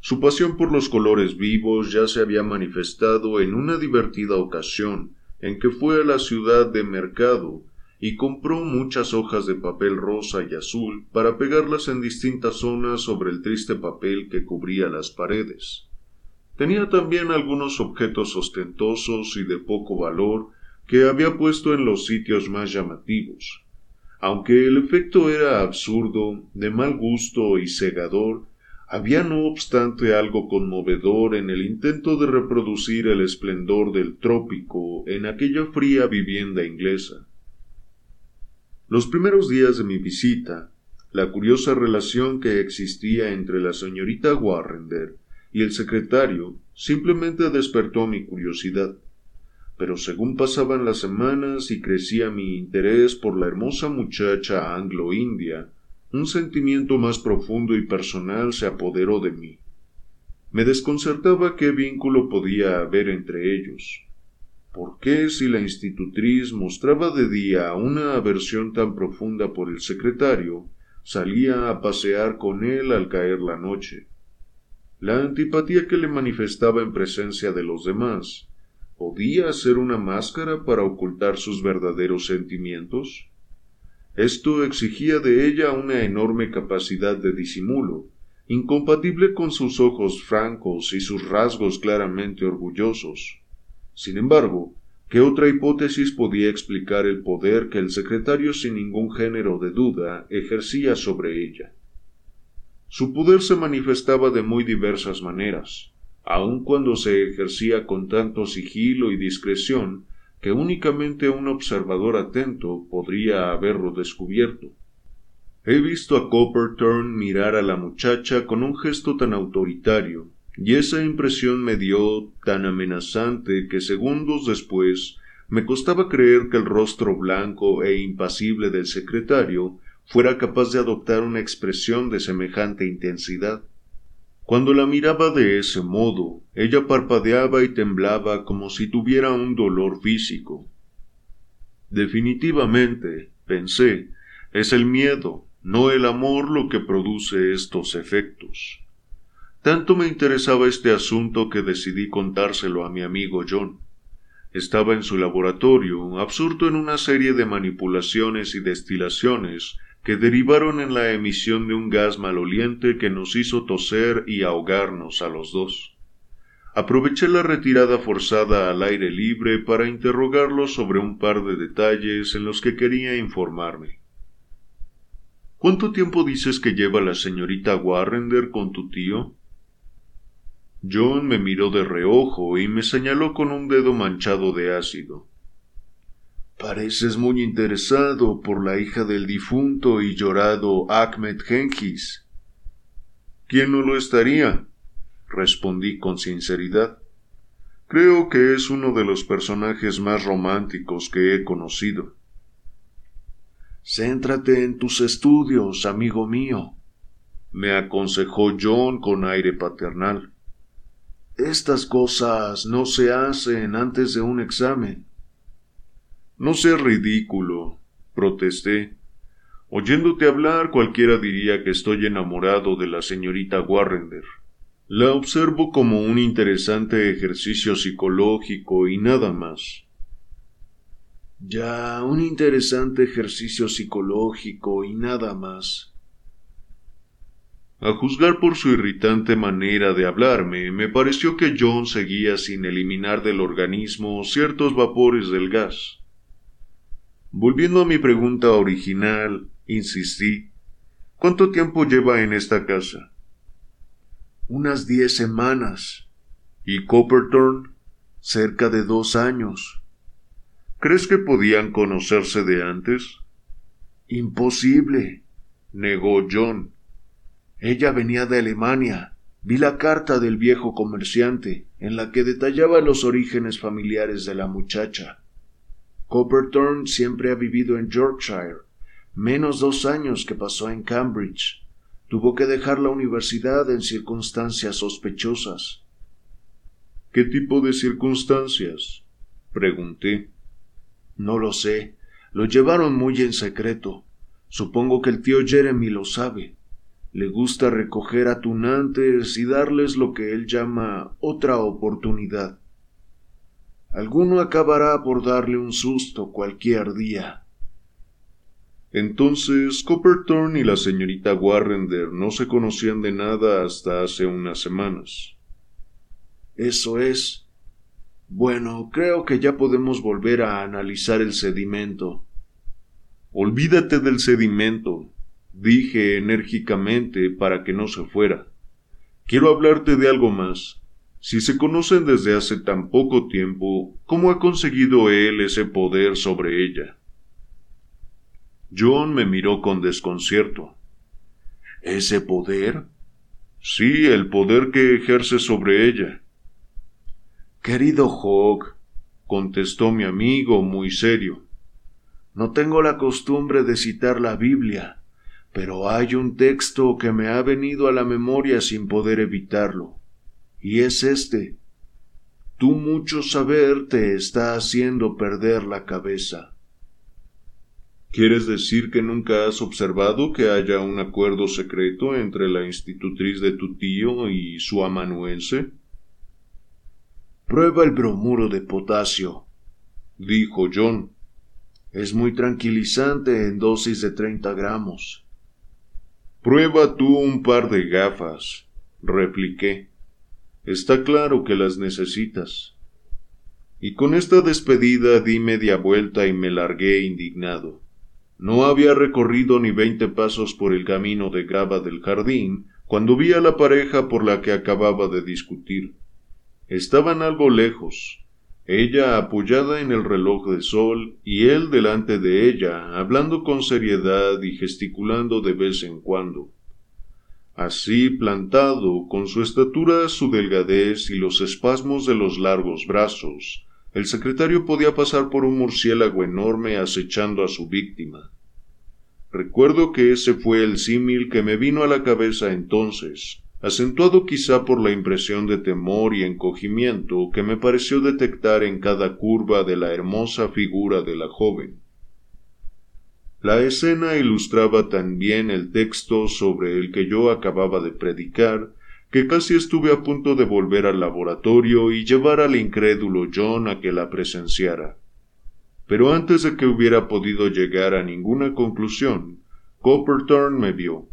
Su pasión por los colores vivos ya se había manifestado en una divertida ocasión en que fue a la ciudad de Mercado y compró muchas hojas de papel rosa y azul para pegarlas en distintas zonas sobre el triste papel que cubría las paredes. Tenía también algunos objetos ostentosos y de poco valor que había puesto en los sitios más llamativos. Aunque el efecto era absurdo, de mal gusto y cegador, había no obstante algo conmovedor en el intento de reproducir el esplendor del trópico en aquella fría vivienda inglesa. Los primeros días de mi visita, la curiosa relación que existía entre la señorita Warrender y el secretario simplemente despertó mi curiosidad. Pero según pasaban las semanas y crecía mi interés por la hermosa muchacha anglo-india, un sentimiento más profundo y personal se apoderó de mí. Me desconcertaba qué vínculo podía haber entre ellos. ¿Por qué si la institutriz mostraba de día una aversión tan profunda por el secretario, salía a pasear con él al caer la noche? La antipatía que le manifestaba en presencia de los demás, ¿podía ser una máscara para ocultar sus verdaderos sentimientos? Esto exigía de ella una enorme capacidad de disimulo, incompatible con sus ojos francos y sus rasgos claramente orgullosos. Sin embargo, ¿qué otra hipótesis podía explicar el poder que el secretario sin ningún género de duda ejercía sobre ella? Su poder se manifestaba de muy diversas maneras, aun cuando se ejercía con tanto sigilo y discreción que únicamente un observador atento podría haberlo descubierto. He visto a Copperturn mirar a la muchacha con un gesto tan autoritario y esa impresión me dio tan amenazante que segundos después me costaba creer que el rostro blanco e impasible del secretario fuera capaz de adoptar una expresión de semejante intensidad. Cuando la miraba de ese modo, ella parpadeaba y temblaba como si tuviera un dolor físico. Definitivamente, pensé, es el miedo, no el amor lo que produce estos efectos. Tanto me interesaba este asunto que decidí contárselo a mi amigo John. Estaba en su laboratorio, absorto en una serie de manipulaciones y destilaciones que derivaron en la emisión de un gas maloliente que nos hizo toser y ahogarnos a los dos. Aproveché la retirada forzada al aire libre para interrogarlo sobre un par de detalles en los que quería informarme. ¿Cuánto tiempo dices que lleva la señorita Warrender con tu tío? John me miró de reojo y me señaló con un dedo manchado de ácido. Pareces muy interesado por la hija del difunto y llorado Ahmed Genghis. ¿Quién no lo estaría? respondí con sinceridad. Creo que es uno de los personajes más románticos que he conocido. Céntrate en tus estudios, amigo mío, me aconsejó John con aire paternal. Estas cosas no se hacen antes de un examen. No seas ridículo, protesté. Oyéndote hablar cualquiera diría que estoy enamorado de la señorita Warrender. La observo como un interesante ejercicio psicológico y nada más. Ya, un interesante ejercicio psicológico y nada más. A juzgar por su irritante manera de hablarme, me pareció que John seguía sin eliminar del organismo ciertos vapores del gas. Volviendo a mi pregunta original, insistí. ¿Cuánto tiempo lleva en esta casa? Unas diez semanas. ¿Y Copperthorne? Cerca de dos años. ¿Crees que podían conocerse de antes? Imposible, negó John. Ella venía de Alemania. Vi la carta del viejo comerciante, en la que detallaba los orígenes familiares de la muchacha. Copperthorne siempre ha vivido en Yorkshire, menos dos años que pasó en Cambridge. Tuvo que dejar la universidad en circunstancias sospechosas. ¿Qué tipo de circunstancias? pregunté. No lo sé. Lo llevaron muy en secreto. Supongo que el tío Jeremy lo sabe. Le gusta recoger a tunantes y darles lo que él llama otra oportunidad. Alguno acabará por darle un susto cualquier día. Entonces Copperthorne y la señorita Warrender no se conocían de nada hasta hace unas semanas. Eso es. Bueno, creo que ya podemos volver a analizar el sedimento. Olvídate del sedimento, dije enérgicamente para que no se fuera. Quiero hablarte de algo más. Si se conocen desde hace tan poco tiempo, ¿cómo ha conseguido él ese poder sobre ella? John me miró con desconcierto. ¿Ese poder? Sí, el poder que ejerce sobre ella. Querido Hogg, contestó mi amigo muy serio. No tengo la costumbre de citar la Biblia, pero hay un texto que me ha venido a la memoria sin poder evitarlo y es este. Tu mucho saber te está haciendo perder la cabeza. ¿Quieres decir que nunca has observado que haya un acuerdo secreto entre la institutriz de tu tío y su amanuense? Prueba el bromuro de potasio, dijo John. Es muy tranquilizante en dosis de treinta gramos. Prueba tú un par de gafas, repliqué. Está claro que las necesitas. Y con esta despedida di media vuelta y me largué indignado. No había recorrido ni veinte pasos por el camino de grava del jardín cuando vi a la pareja por la que acababa de discutir. Estaban algo lejos, ella apoyada en el reloj de sol y él delante de ella, hablando con seriedad y gesticulando de vez en cuando. Así plantado, con su estatura, su delgadez y los espasmos de los largos brazos, el secretario podía pasar por un murciélago enorme acechando a su víctima. Recuerdo que ese fue el símil que me vino a la cabeza entonces, acentuado quizá por la impresión de temor y encogimiento que me pareció detectar en cada curva de la hermosa figura de la joven. La escena ilustraba tan bien el texto sobre el que yo acababa de predicar, que casi estuve a punto de volver al laboratorio y llevar al incrédulo John a que la presenciara. Pero antes de que hubiera podido llegar a ninguna conclusión, Copperthorne me vio,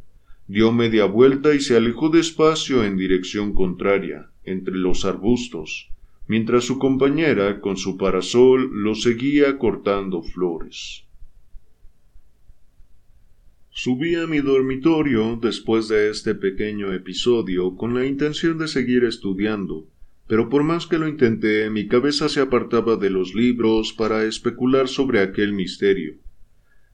dio media vuelta y se alejó despacio en dirección contraria, entre los arbustos, mientras su compañera, con su parasol, lo seguía cortando flores. Subí a mi dormitorio después de este pequeño episodio con la intención de seguir estudiando, pero por más que lo intenté, mi cabeza se apartaba de los libros para especular sobre aquel misterio.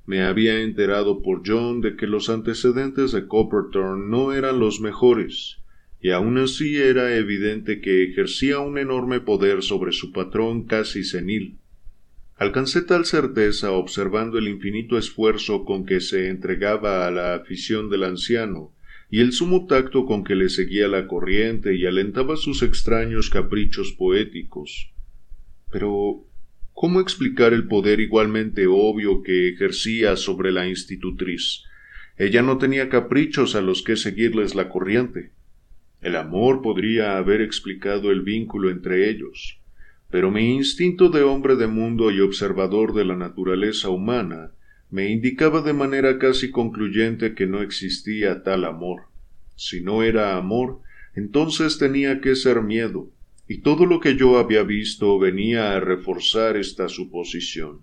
Me había enterado por John de que los antecedentes de Copperthorne no eran los mejores, y aun así era evidente que ejercía un enorme poder sobre su patrón casi senil. Alcancé tal certeza observando el infinito esfuerzo con que se entregaba a la afición del anciano, y el sumo tacto con que le seguía la corriente y alentaba sus extraños caprichos poéticos. Pero ¿cómo explicar el poder igualmente obvio que ejercía sobre la institutriz? Ella no tenía caprichos a los que seguirles la corriente. El amor podría haber explicado el vínculo entre ellos, pero mi instinto de hombre de mundo y observador de la naturaleza humana me indicaba de manera casi concluyente que no existía tal amor. Si no era amor, entonces tenía que ser miedo, y todo lo que yo había visto venía a reforzar esta suposición.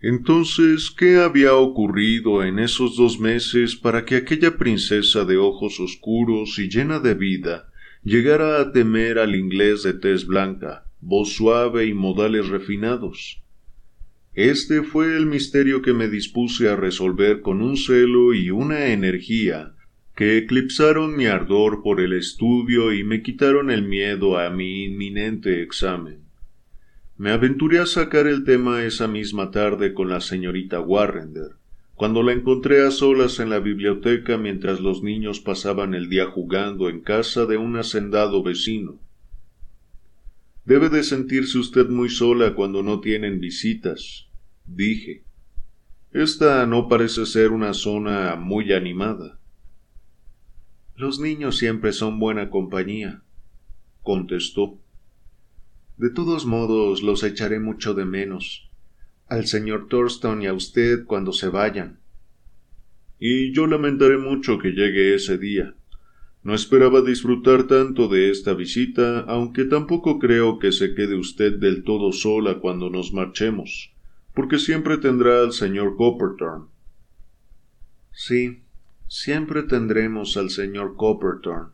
Entonces, ¿qué había ocurrido en esos dos meses para que aquella princesa de ojos oscuros y llena de vida llegara a temer al inglés de tez blanca, voz suave y modales refinados? Este fue el misterio que me dispuse a resolver con un celo y una energía que eclipsaron mi ardor por el estudio y me quitaron el miedo a mi inminente examen. Me aventuré a sacar el tema esa misma tarde con la señorita Warrender, cuando la encontré a solas en la biblioteca mientras los niños pasaban el día jugando en casa de un hacendado vecino. Debe de sentirse usted muy sola cuando no tienen visitas, dije. Esta no parece ser una zona muy animada. Los niños siempre son buena compañía, contestó. De todos modos los echaré mucho de menos. Al señor Thurston y a usted cuando se vayan. Y yo lamentaré mucho que llegue ese día. No esperaba disfrutar tanto de esta visita, aunque tampoco creo que se quede usted del todo sola cuando nos marchemos, porque siempre tendrá al señor Copperthorne. Sí, siempre tendremos al señor Copperthorne,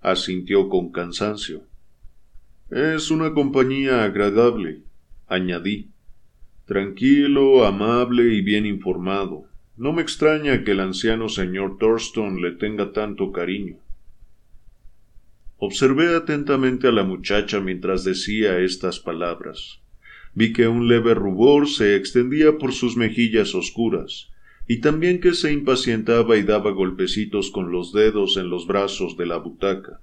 asintió con cansancio. Es una compañía agradable, añadí. Tranquilo, amable y bien informado. No me extraña que el anciano señor Thurston le tenga tanto cariño. Observé atentamente a la muchacha mientras decía estas palabras. Vi que un leve rubor se extendía por sus mejillas oscuras, y también que se impacientaba y daba golpecitos con los dedos en los brazos de la butaca.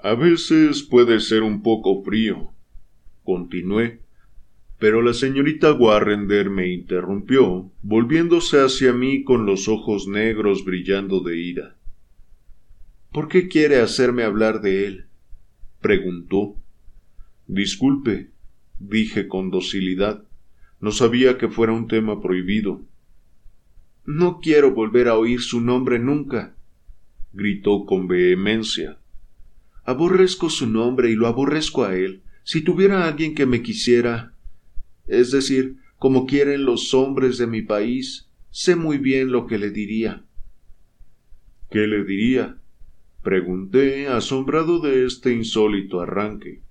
A veces puede ser un poco frío, continué, pero la señorita Warrender me interrumpió, volviéndose hacia mí con los ojos negros brillando de ira. ¿Por qué quiere hacerme hablar de él? preguntó. Disculpe, dije con docilidad. No sabía que fuera un tema prohibido. No quiero volver a oír su nombre nunca, gritó con vehemencia. Aborrezco su nombre y lo aborrezco a él. Si tuviera alguien que me quisiera, es decir, como quieren los hombres de mi país, sé muy bien lo que le diría. ¿Qué le diría? pregunté, asombrado de este insólito arranque.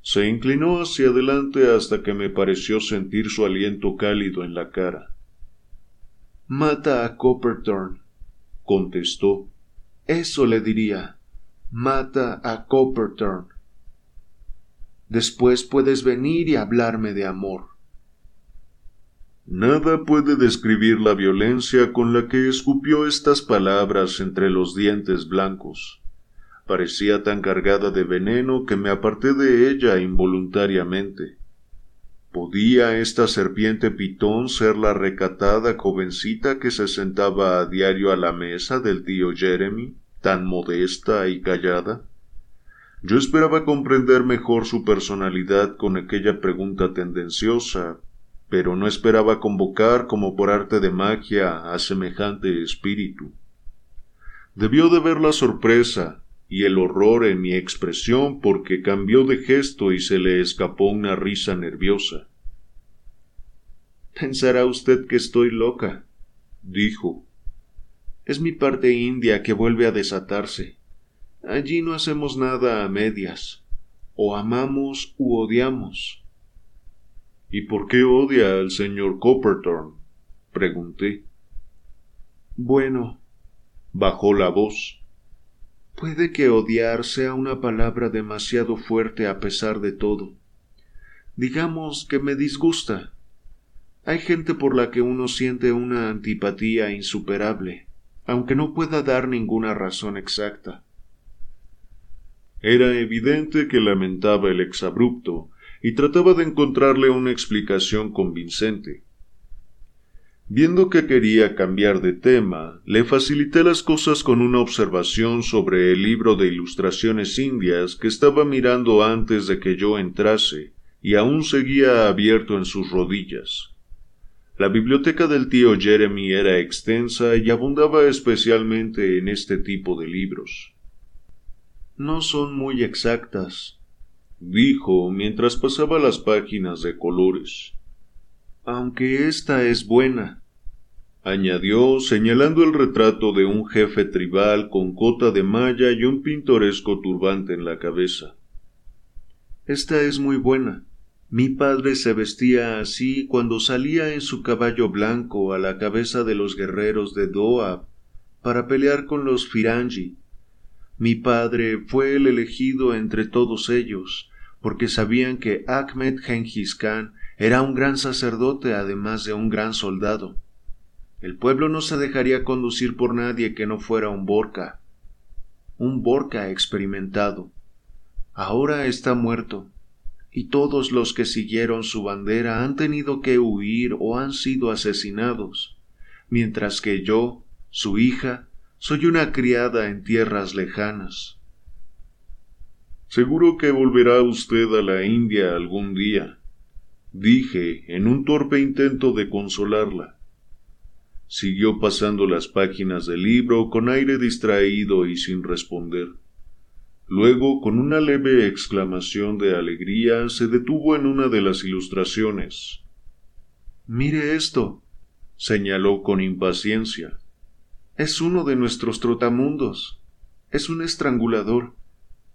Se inclinó hacia adelante hasta que me pareció sentir su aliento cálido en la cara. Mata a Copperthorne, contestó. Eso le diría mata a Copperthorne. Después puedes venir y hablarme de amor. Nada puede describir la violencia con la que escupió estas palabras entre los dientes blancos. Parecía tan cargada de veneno que me aparté de ella involuntariamente. ¿Podía esta serpiente pitón ser la recatada jovencita que se sentaba a diario a la mesa del tío Jeremy? tan modesta y callada? Yo esperaba comprender mejor su personalidad con aquella pregunta tendenciosa, pero no esperaba convocar como por arte de magia a semejante espíritu. Debió de ver la sorpresa y el horror en mi expresión porque cambió de gesto y se le escapó una risa nerviosa. Pensará usted que estoy loca, dijo, es mi parte india que vuelve a desatarse. Allí no hacemos nada a medias. O amamos u odiamos. ¿Y por qué odia al señor Copperthorne? pregunté. Bueno, bajó la voz. Puede que odiar sea una palabra demasiado fuerte a pesar de todo. Digamos que me disgusta. Hay gente por la que uno siente una antipatía insuperable aunque no pueda dar ninguna razón exacta. Era evidente que lamentaba el exabrupto y trataba de encontrarle una explicación convincente. Viendo que quería cambiar de tema, le facilité las cosas con una observación sobre el libro de ilustraciones indias que estaba mirando antes de que yo entrase y aún seguía abierto en sus rodillas. La biblioteca del tío Jeremy era extensa y abundaba especialmente en este tipo de libros. No son muy exactas, dijo mientras pasaba las páginas de colores aunque esta es buena, añadió señalando el retrato de un jefe tribal con cota de malla y un pintoresco turbante en la cabeza. Esta es muy buena. Mi padre se vestía así cuando salía en su caballo blanco a la cabeza de los guerreros de Doab para pelear con los Firangi. Mi padre fue el elegido entre todos ellos, porque sabían que Ahmed Genghis Khan era un gran sacerdote además de un gran soldado. El pueblo no se dejaría conducir por nadie que no fuera un Borca. Un Borca experimentado. Ahora está muerto, y todos los que siguieron su bandera han tenido que huir o han sido asesinados, mientras que yo, su hija, soy una criada en tierras lejanas. Seguro que volverá usted a la India algún día, dije en un torpe intento de consolarla. Siguió pasando las páginas del libro con aire distraído y sin responder. Luego, con una leve exclamación de alegría, se detuvo en una de las ilustraciones. Mire esto, señaló con impaciencia. Es uno de nuestros trotamundos. Es un estrangulador.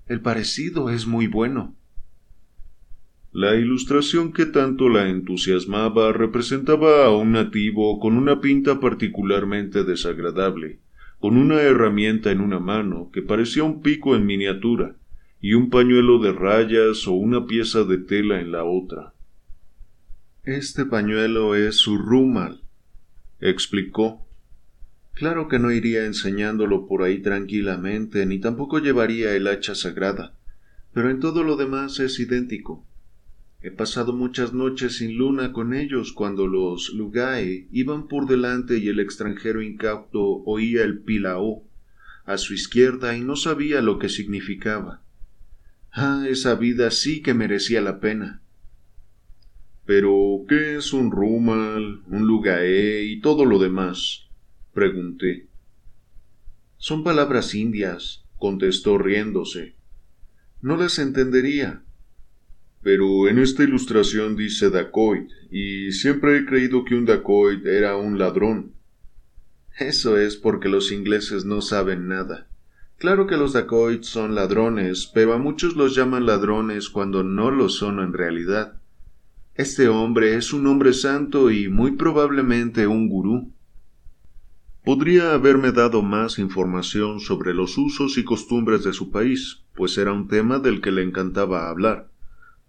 El parecido es muy bueno. La ilustración que tanto la entusiasmaba representaba a un nativo con una pinta particularmente desagradable, con una herramienta en una mano que parecía un pico en miniatura, y un pañuelo de rayas o una pieza de tela en la otra. Este pañuelo es su rumal, explicó. Claro que no iría enseñándolo por ahí tranquilamente, ni tampoco llevaría el hacha sagrada, pero en todo lo demás es idéntico. He pasado muchas noches sin luna con ellos cuando los Lugae iban por delante y el extranjero incauto oía el pilaó a su izquierda y no sabía lo que significaba. Ah, esa vida sí que merecía la pena. Pero, ¿qué es un rumal, un lugae y todo lo demás? Pregunté. Son palabras indias, contestó riéndose. No las entendería, pero en esta ilustración dice dacoit, y siempre he creído que un dacoit era un ladrón. Eso es porque los ingleses no saben nada. Claro que los dacoits son ladrones, pero a muchos los llaman ladrones cuando no lo son en realidad. Este hombre es un hombre santo y muy probablemente un gurú. Podría haberme dado más información sobre los usos y costumbres de su país, pues era un tema del que le encantaba hablar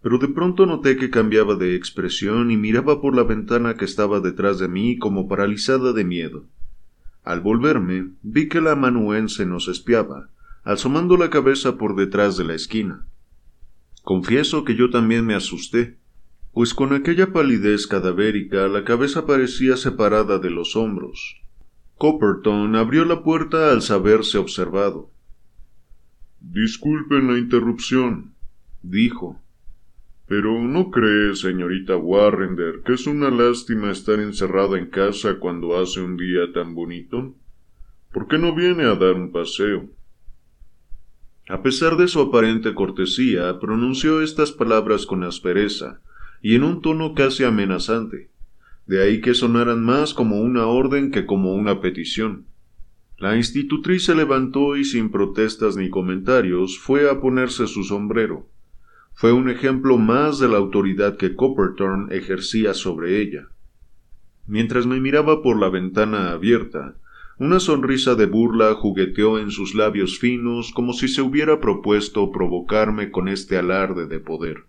pero de pronto noté que cambiaba de expresión y miraba por la ventana que estaba detrás de mí como paralizada de miedo. Al volverme, vi que la amanuense nos espiaba, asomando la cabeza por detrás de la esquina. Confieso que yo también me asusté, pues con aquella palidez cadavérica la cabeza parecía separada de los hombros. Copperton abrió la puerta al saberse observado. Disculpen la interrupción, dijo. Pero ¿no cree, señorita Warrender, que es una lástima estar encerrada en casa cuando hace un día tan bonito? ¿Por qué no viene a dar un paseo? A pesar de su aparente cortesía, pronunció estas palabras con aspereza y en un tono casi amenazante, de ahí que sonaran más como una orden que como una petición. La institutriz se levantó y sin protestas ni comentarios fue a ponerse su sombrero fue un ejemplo más de la autoridad que Copperton ejercía sobre ella. Mientras me miraba por la ventana abierta, una sonrisa de burla jugueteó en sus labios finos como si se hubiera propuesto provocarme con este alarde de poder.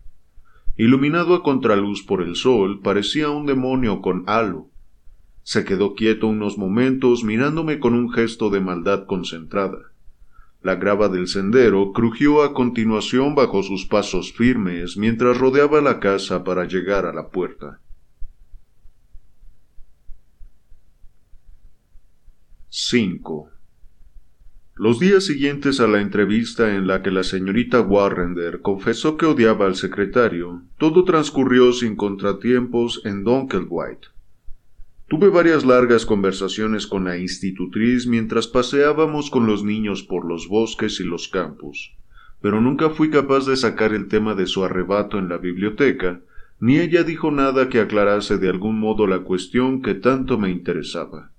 Iluminado a contraluz por el sol, parecía un demonio con halo. Se quedó quieto unos momentos mirándome con un gesto de maldad concentrada. La grava del sendero crujió a continuación bajo sus pasos firmes mientras rodeaba la casa para llegar a la puerta. 5. Los días siguientes a la entrevista en la que la señorita Warrender confesó que odiaba al secretario, todo transcurrió sin contratiempos en Donkelwhite. Tuve varias largas conversaciones con la institutriz mientras paseábamos con los niños por los bosques y los campos, pero nunca fui capaz de sacar el tema de su arrebato en la biblioteca, ni ella dijo nada que aclarase de algún modo la cuestión que tanto me interesaba.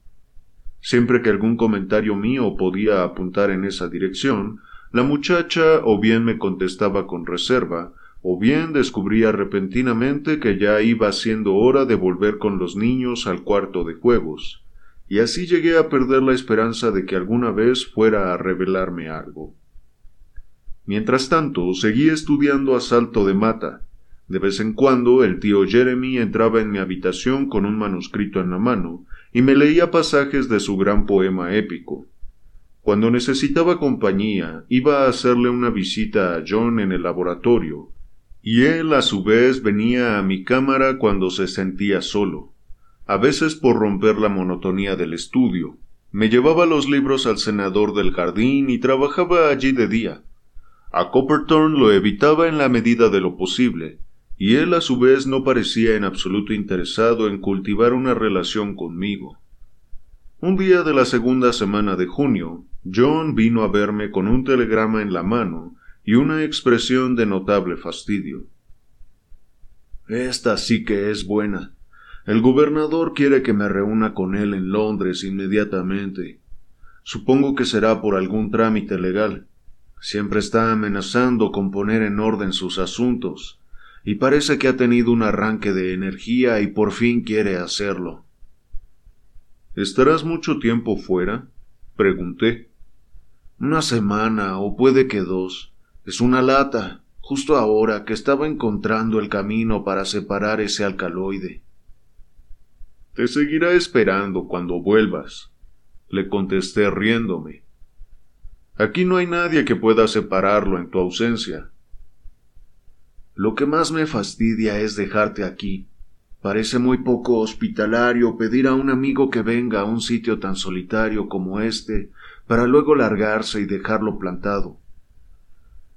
Siempre que algún comentario mío podía apuntar en esa dirección, la muchacha o bien me contestaba con reserva, o bien descubría repentinamente que ya iba siendo hora de volver con los niños al cuarto de juegos, y así llegué a perder la esperanza de que alguna vez fuera a revelarme algo. Mientras tanto, seguí estudiando a salto de mata. De vez en cuando el tío Jeremy entraba en mi habitación con un manuscrito en la mano, y me leía pasajes de su gran poema épico. Cuando necesitaba compañía, iba a hacerle una visita a John en el laboratorio, y él a su vez venía a mi cámara cuando se sentía solo, a veces por romper la monotonía del estudio. Me llevaba los libros al senador del jardín y trabajaba allí de día. A Copperton lo evitaba en la medida de lo posible, y él a su vez no parecía en absoluto interesado en cultivar una relación conmigo. Un día de la segunda semana de junio, John vino a verme con un telegrama en la mano y una expresión de notable fastidio. Esta sí que es buena. El gobernador quiere que me reúna con él en Londres inmediatamente. Supongo que será por algún trámite legal. Siempre está amenazando con poner en orden sus asuntos, y parece que ha tenido un arranque de energía y por fin quiere hacerlo. ¿Estarás mucho tiempo fuera? pregunté. Una semana o puede que dos. Es una lata, justo ahora que estaba encontrando el camino para separar ese alcaloide. Te seguirá esperando cuando vuelvas, le contesté riéndome. Aquí no hay nadie que pueda separarlo en tu ausencia. Lo que más me fastidia es dejarte aquí. Parece muy poco hospitalario pedir a un amigo que venga a un sitio tan solitario como este, para luego largarse y dejarlo plantado.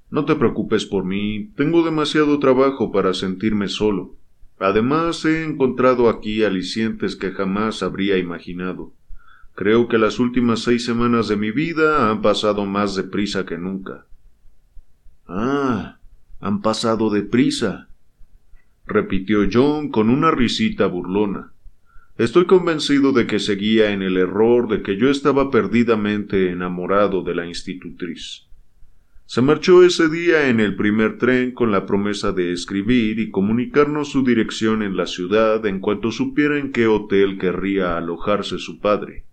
No te preocupes por mí, tengo demasiado trabajo para sentirme solo. Además, he encontrado aquí alicientes que jamás habría imaginado. Creo que las últimas seis semanas de mi vida han pasado más deprisa que nunca. Ah, han pasado deprisa, repitió John con una risita burlona. Estoy convencido de que seguía en el error de que yo estaba perdidamente enamorado de la institutriz. Se marchó ese día en el primer tren con la promesa de escribir y comunicarnos su dirección en la ciudad en cuanto supiera en qué hotel querría alojarse su padre.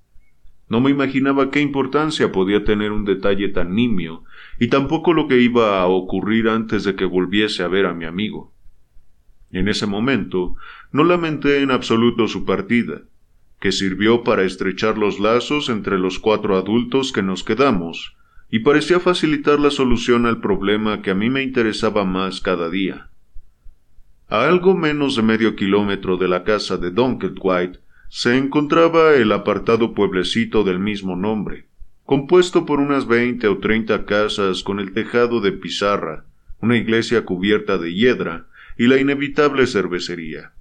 No me imaginaba qué importancia podía tener un detalle tan nimio, y tampoco lo que iba a ocurrir antes de que volviese a ver a mi amigo. En ese momento no lamenté en absoluto su partida, que sirvió para estrechar los lazos entre los cuatro adultos que nos quedamos, y parecía facilitar la solución al problema que a mí me interesaba más cada día. A algo menos de medio kilómetro de la casa de White se encontraba el apartado pueblecito del mismo nombre, compuesto por unas veinte o treinta casas con el tejado de pizarra, una iglesia cubierta de hiedra y la inevitable cervecería.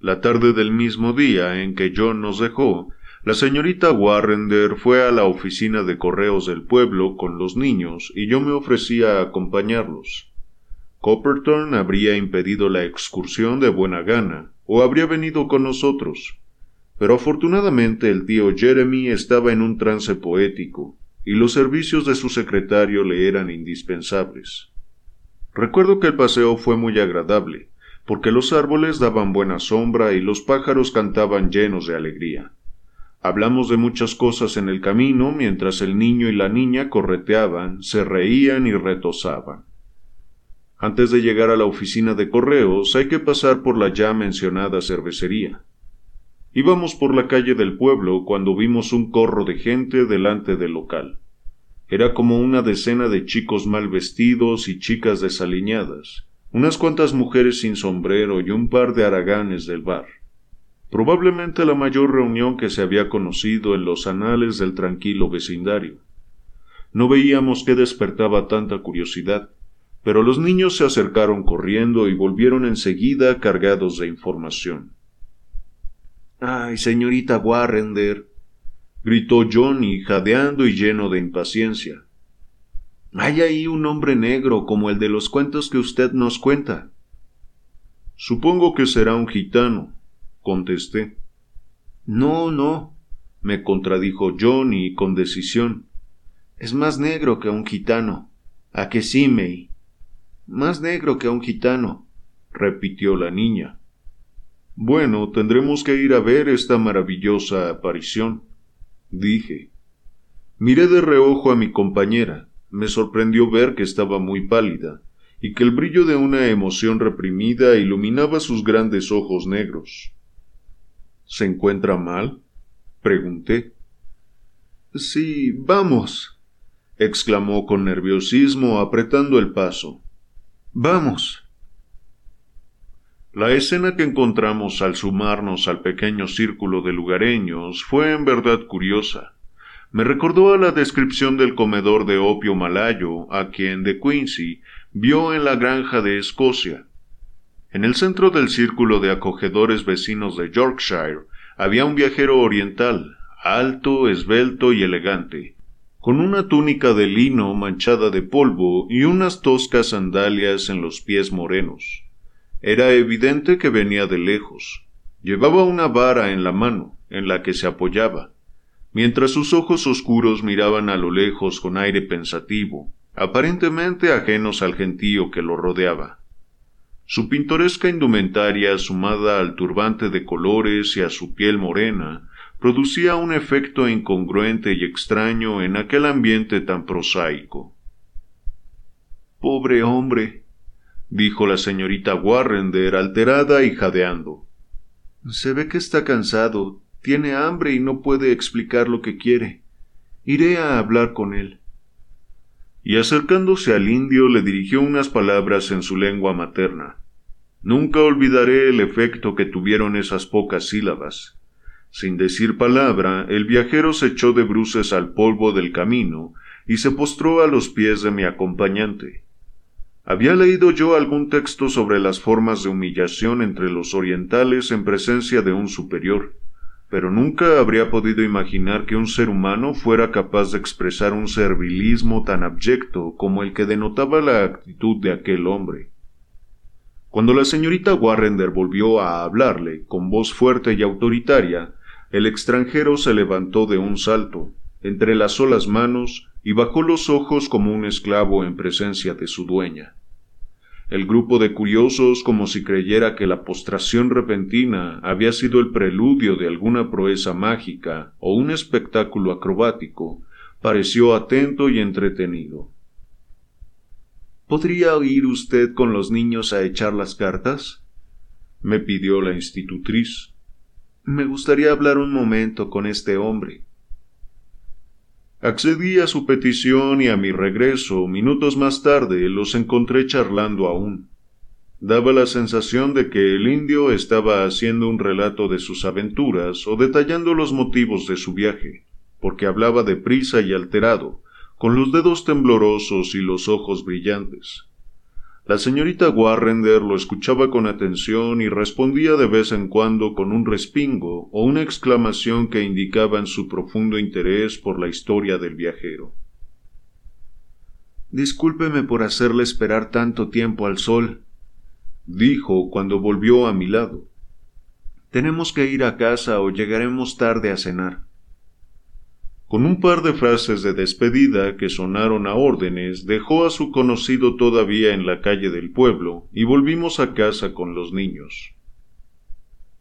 La tarde del mismo día en que John nos dejó, la señorita Warrender fue a la oficina de correos del pueblo con los niños y yo me ofrecí a acompañarlos. Copperton habría impedido la excursión de buena gana, o habría venido con nosotros, pero afortunadamente el tío Jeremy estaba en un trance poético, y los servicios de su secretario le eran indispensables. Recuerdo que el paseo fue muy agradable, porque los árboles daban buena sombra y los pájaros cantaban llenos de alegría. Hablamos de muchas cosas en el camino mientras el niño y la niña correteaban, se reían y retosaban. Antes de llegar a la oficina de correos hay que pasar por la ya mencionada cervecería. Íbamos por la calle del pueblo cuando vimos un corro de gente delante del local. Era como una decena de chicos mal vestidos y chicas desaliñadas, unas cuantas mujeres sin sombrero y un par de haraganes del bar. probablemente la mayor reunión que se había conocido en los anales del tranquilo vecindario. No veíamos qué despertaba tanta curiosidad, pero los niños se acercaron corriendo y volvieron enseguida cargados de información. Ay, señorita Warrender, gritó Johnny, jadeando y lleno de impaciencia. Hay ahí un hombre negro como el de los cuentos que usted nos cuenta. Supongo que será un gitano, contesté. No, no, me contradijo Johnny con decisión. Es más negro que un gitano. ¿A que sí, May? Más negro que un gitano, repitió la niña. Bueno, tendremos que ir a ver esta maravillosa aparición, dije. Miré de reojo a mi compañera. Me sorprendió ver que estaba muy pálida y que el brillo de una emoción reprimida iluminaba sus grandes ojos negros. ¿Se encuentra mal? pregunté. Sí, vamos, exclamó con nerviosismo apretando el paso. Vamos. La escena que encontramos al sumarnos al pequeño círculo de lugareños fue en verdad curiosa. Me recordó a la descripción del comedor de opio malayo a quien de Quincy vio en la granja de Escocia. En el centro del círculo de acogedores vecinos de Yorkshire había un viajero oriental, alto, esbelto y elegante, con una túnica de lino manchada de polvo y unas toscas sandalias en los pies morenos. Era evidente que venía de lejos. Llevaba una vara en la mano, en la que se apoyaba, mientras sus ojos oscuros miraban a lo lejos con aire pensativo, aparentemente ajenos al gentío que lo rodeaba. Su pintoresca indumentaria, sumada al turbante de colores y a su piel morena, producía un efecto incongruente y extraño en aquel ambiente tan prosaico. Pobre hombre, dijo la señorita Warrender alterada y jadeando. Se ve que está cansado, tiene hambre y no puede explicar lo que quiere. Iré a hablar con él y acercándose al indio le dirigió unas palabras en su lengua materna. Nunca olvidaré el efecto que tuvieron esas pocas sílabas. Sin decir palabra, el viajero se echó de bruces al polvo del camino y se postró a los pies de mi acompañante. Había leído yo algún texto sobre las formas de humillación entre los orientales en presencia de un superior, pero nunca habría podido imaginar que un ser humano fuera capaz de expresar un servilismo tan abyecto como el que denotaba la actitud de aquel hombre. Cuando la señorita Warrender volvió a hablarle con voz fuerte y autoritaria, el extranjero se levantó de un salto, entrelazó las manos y bajó los ojos como un esclavo en presencia de su dueña. El grupo de curiosos, como si creyera que la postración repentina había sido el preludio de alguna proeza mágica o un espectáculo acrobático, pareció atento y entretenido. ¿Podría ir usted con los niños a echar las cartas? me pidió la institutriz. Me gustaría hablar un momento con este hombre. Accedí a su petición y a mi regreso, minutos más tarde, los encontré charlando aún. Daba la sensación de que el indio estaba haciendo un relato de sus aventuras o detallando los motivos de su viaje, porque hablaba deprisa y alterado, con los dedos temblorosos y los ojos brillantes. La señorita Warrender lo escuchaba con atención y respondía de vez en cuando con un respingo o una exclamación que indicaban su profundo interés por la historia del viajero. Discúlpeme por hacerle esperar tanto tiempo al sol, dijo cuando volvió a mi lado. Tenemos que ir a casa o llegaremos tarde a cenar. Con un par de frases de despedida que sonaron a órdenes, dejó a su conocido todavía en la calle del pueblo y volvimos a casa con los niños.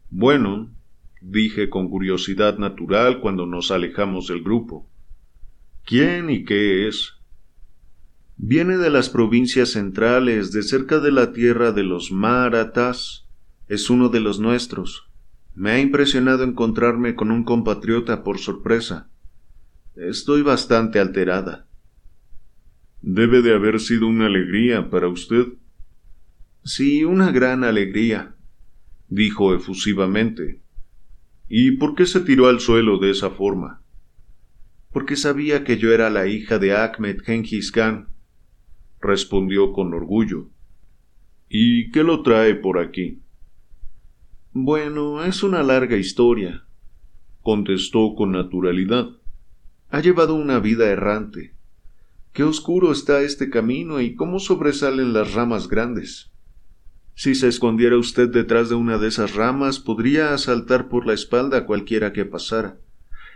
Bueno, dije con curiosidad natural cuando nos alejamos del grupo. ¿Quién y qué es? Viene de las provincias centrales, de cerca de la tierra de los Maratas. Es uno de los nuestros. Me ha impresionado encontrarme con un compatriota por sorpresa. Estoy bastante alterada. Debe de haber sido una alegría para usted. Sí, una gran alegría, dijo efusivamente. ¿Y por qué se tiró al suelo de esa forma? Porque sabía que yo era la hija de Ahmed Genghis Khan, respondió con orgullo. ¿Y qué lo trae por aquí? Bueno, es una larga historia, contestó con naturalidad. Ha llevado una vida errante. Qué oscuro está este camino y cómo sobresalen las ramas grandes. Si se escondiera usted detrás de una de esas ramas, podría asaltar por la espalda a cualquiera que pasara,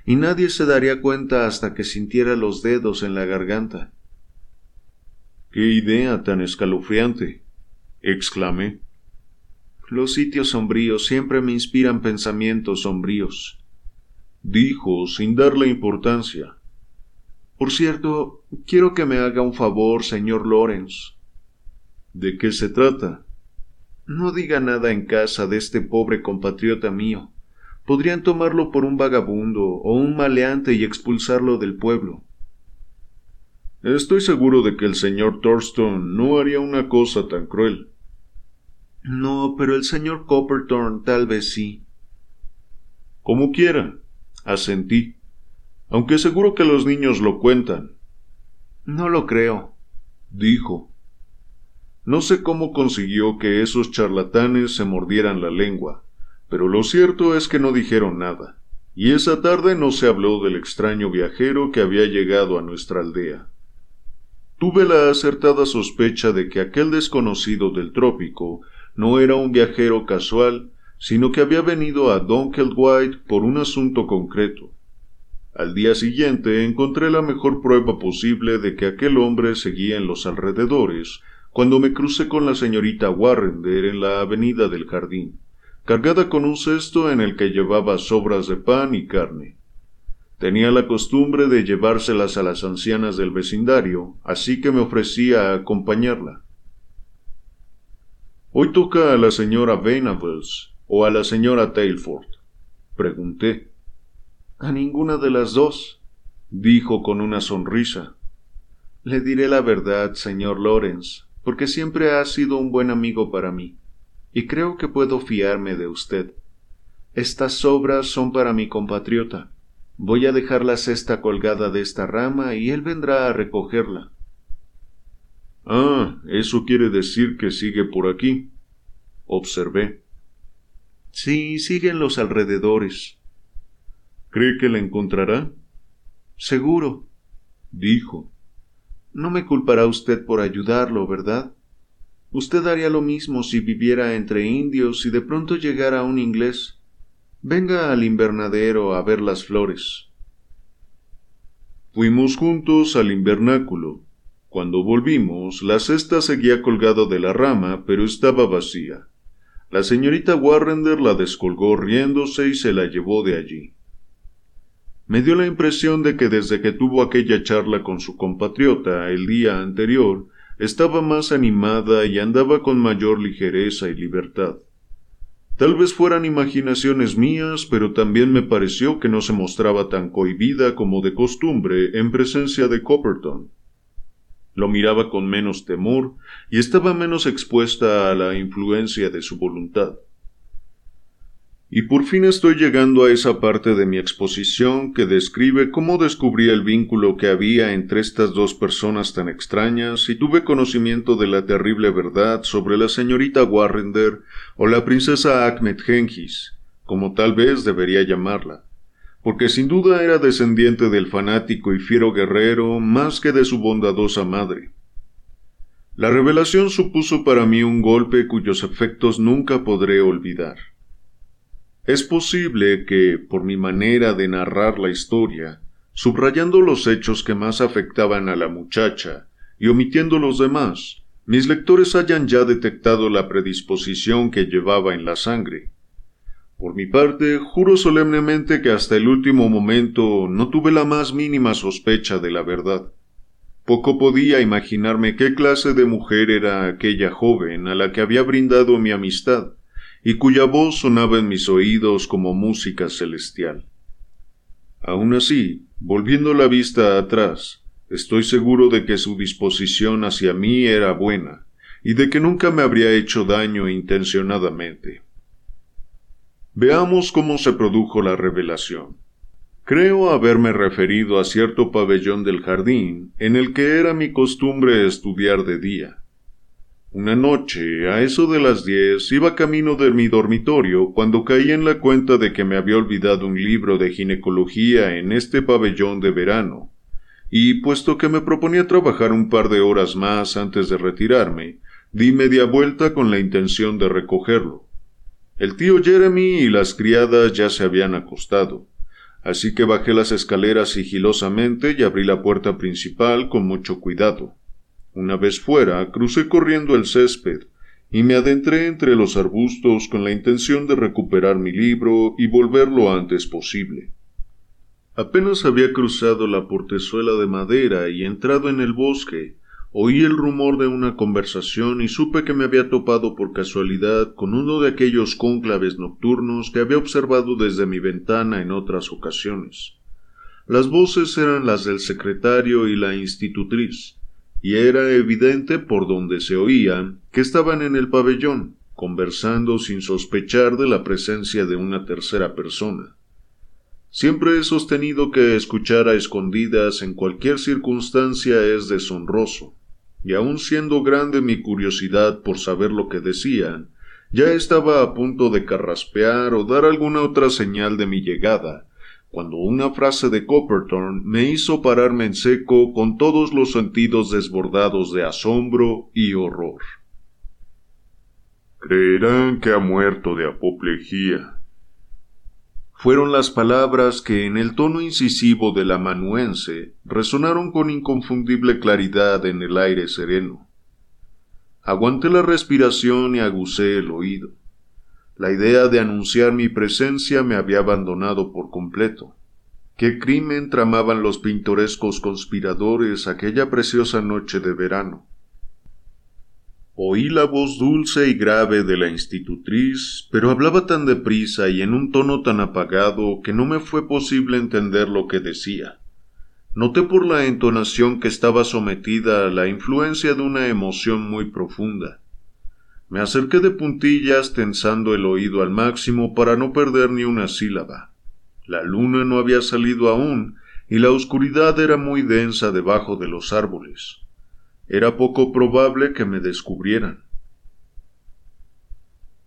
y nadie se daría cuenta hasta que sintiera los dedos en la garganta. ¡Qué idea tan escalofriante! exclamé. Los sitios sombríos siempre me inspiran pensamientos sombríos, dijo sin darle importancia. Por cierto, quiero que me haga un favor, señor Lawrence. ¿De qué se trata? No diga nada en casa de este pobre compatriota mío. Podrían tomarlo por un vagabundo o un maleante y expulsarlo del pueblo. Estoy seguro de que el señor Thorstone no haría una cosa tan cruel. No, pero el señor Copperthorne tal vez sí. Como quiera, asentí, aunque seguro que los niños lo cuentan. No lo creo, dijo. No sé cómo consiguió que esos charlatanes se mordieran la lengua, pero lo cierto es que no dijeron nada, y esa tarde no se habló del extraño viajero que había llegado a nuestra aldea. Tuve la acertada sospecha de que aquel desconocido del trópico no era un viajero casual, sino que había venido a White por un asunto concreto. Al día siguiente encontré la mejor prueba posible de que aquel hombre seguía en los alrededores cuando me crucé con la señorita Warrender en la avenida del jardín, cargada con un cesto en el que llevaba sobras de pan y carne. Tenía la costumbre de llevárselas a las ancianas del vecindario, así que me ofrecí a acompañarla. ¿Hoy toca a la señora Venables o a la señora Tailford? pregunté. A ninguna de las dos, dijo con una sonrisa. Le diré la verdad, señor Lawrence porque siempre ha sido un buen amigo para mí, y creo que puedo fiarme de usted. Estas obras son para mi compatriota. Voy a dejar la cesta colgada de esta rama y él vendrá a recogerla. Ah, eso quiere decir que sigue por aquí. Observé. Sí, sigue en los alrededores. ¿Cree que la encontrará? Seguro, dijo. No me culpará usted por ayudarlo, ¿verdad? Usted haría lo mismo si viviera entre indios y de pronto llegara un inglés. Venga al invernadero a ver las flores. Fuimos juntos al invernáculo. Cuando volvimos, la cesta seguía colgada de la rama, pero estaba vacía. La señorita Warrender la descolgó riéndose y se la llevó de allí. Me dio la impresión de que desde que tuvo aquella charla con su compatriota el día anterior, estaba más animada y andaba con mayor ligereza y libertad. Tal vez fueran imaginaciones mías, pero también me pareció que no se mostraba tan cohibida como de costumbre en presencia de Copperton. Lo miraba con menos temor y estaba menos expuesta a la influencia de su voluntad. Y por fin estoy llegando a esa parte de mi exposición que describe cómo descubrí el vínculo que había entre estas dos personas tan extrañas y tuve conocimiento de la terrible verdad sobre la señorita Warrender o la princesa Ahmed Genghis, como tal vez debería llamarla, porque sin duda era descendiente del fanático y fiero guerrero más que de su bondadosa madre. La revelación supuso para mí un golpe cuyos efectos nunca podré olvidar. Es posible que, por mi manera de narrar la historia, subrayando los hechos que más afectaban a la muchacha y omitiendo los demás, mis lectores hayan ya detectado la predisposición que llevaba en la sangre. Por mi parte, juro solemnemente que hasta el último momento no tuve la más mínima sospecha de la verdad. Poco podía imaginarme qué clase de mujer era aquella joven a la que había brindado mi amistad, y cuya voz sonaba en mis oídos como música celestial. Aun así, volviendo la vista atrás, estoy seguro de que su disposición hacia mí era buena, y de que nunca me habría hecho daño intencionadamente. Veamos cómo se produjo la revelación. Creo haberme referido a cierto pabellón del jardín en el que era mi costumbre estudiar de día. Una noche, a eso de las diez, iba camino de mi dormitorio cuando caí en la cuenta de que me había olvidado un libro de ginecología en este pabellón de verano, y puesto que me proponía trabajar un par de horas más antes de retirarme, di media vuelta con la intención de recogerlo. El tío Jeremy y las criadas ya se habían acostado, así que bajé las escaleras sigilosamente y abrí la puerta principal con mucho cuidado. Una vez fuera, crucé corriendo el césped y me adentré entre los arbustos con la intención de recuperar mi libro y volver lo antes posible. Apenas había cruzado la portezuela de madera y entrado en el bosque, oí el rumor de una conversación y supe que me había topado por casualidad con uno de aquellos cónclaves nocturnos que había observado desde mi ventana en otras ocasiones. Las voces eran las del secretario y la institutriz, y era evidente por donde se oían que estaban en el pabellón, conversando sin sospechar de la presencia de una tercera persona. Siempre he sostenido que escuchar a escondidas en cualquier circunstancia es deshonroso, y aun siendo grande mi curiosidad por saber lo que decían, ya estaba a punto de carraspear o dar alguna otra señal de mi llegada, cuando una frase de Copperton me hizo pararme en seco con todos los sentidos desbordados de asombro y horror. Creerán que ha muerto de apoplejía. Fueron las palabras que en el tono incisivo del amanuense resonaron con inconfundible claridad en el aire sereno. Aguanté la respiración y agucé el oído. La idea de anunciar mi presencia me había abandonado por completo. ¿Qué crimen tramaban los pintorescos conspiradores aquella preciosa noche de verano? Oí la voz dulce y grave de la institutriz, pero hablaba tan deprisa y en un tono tan apagado que no me fue posible entender lo que decía. Noté por la entonación que estaba sometida a la influencia de una emoción muy profunda. Me acerqué de puntillas tensando el oído al máximo para no perder ni una sílaba. La luna no había salido aún y la oscuridad era muy densa debajo de los árboles. Era poco probable que me descubrieran.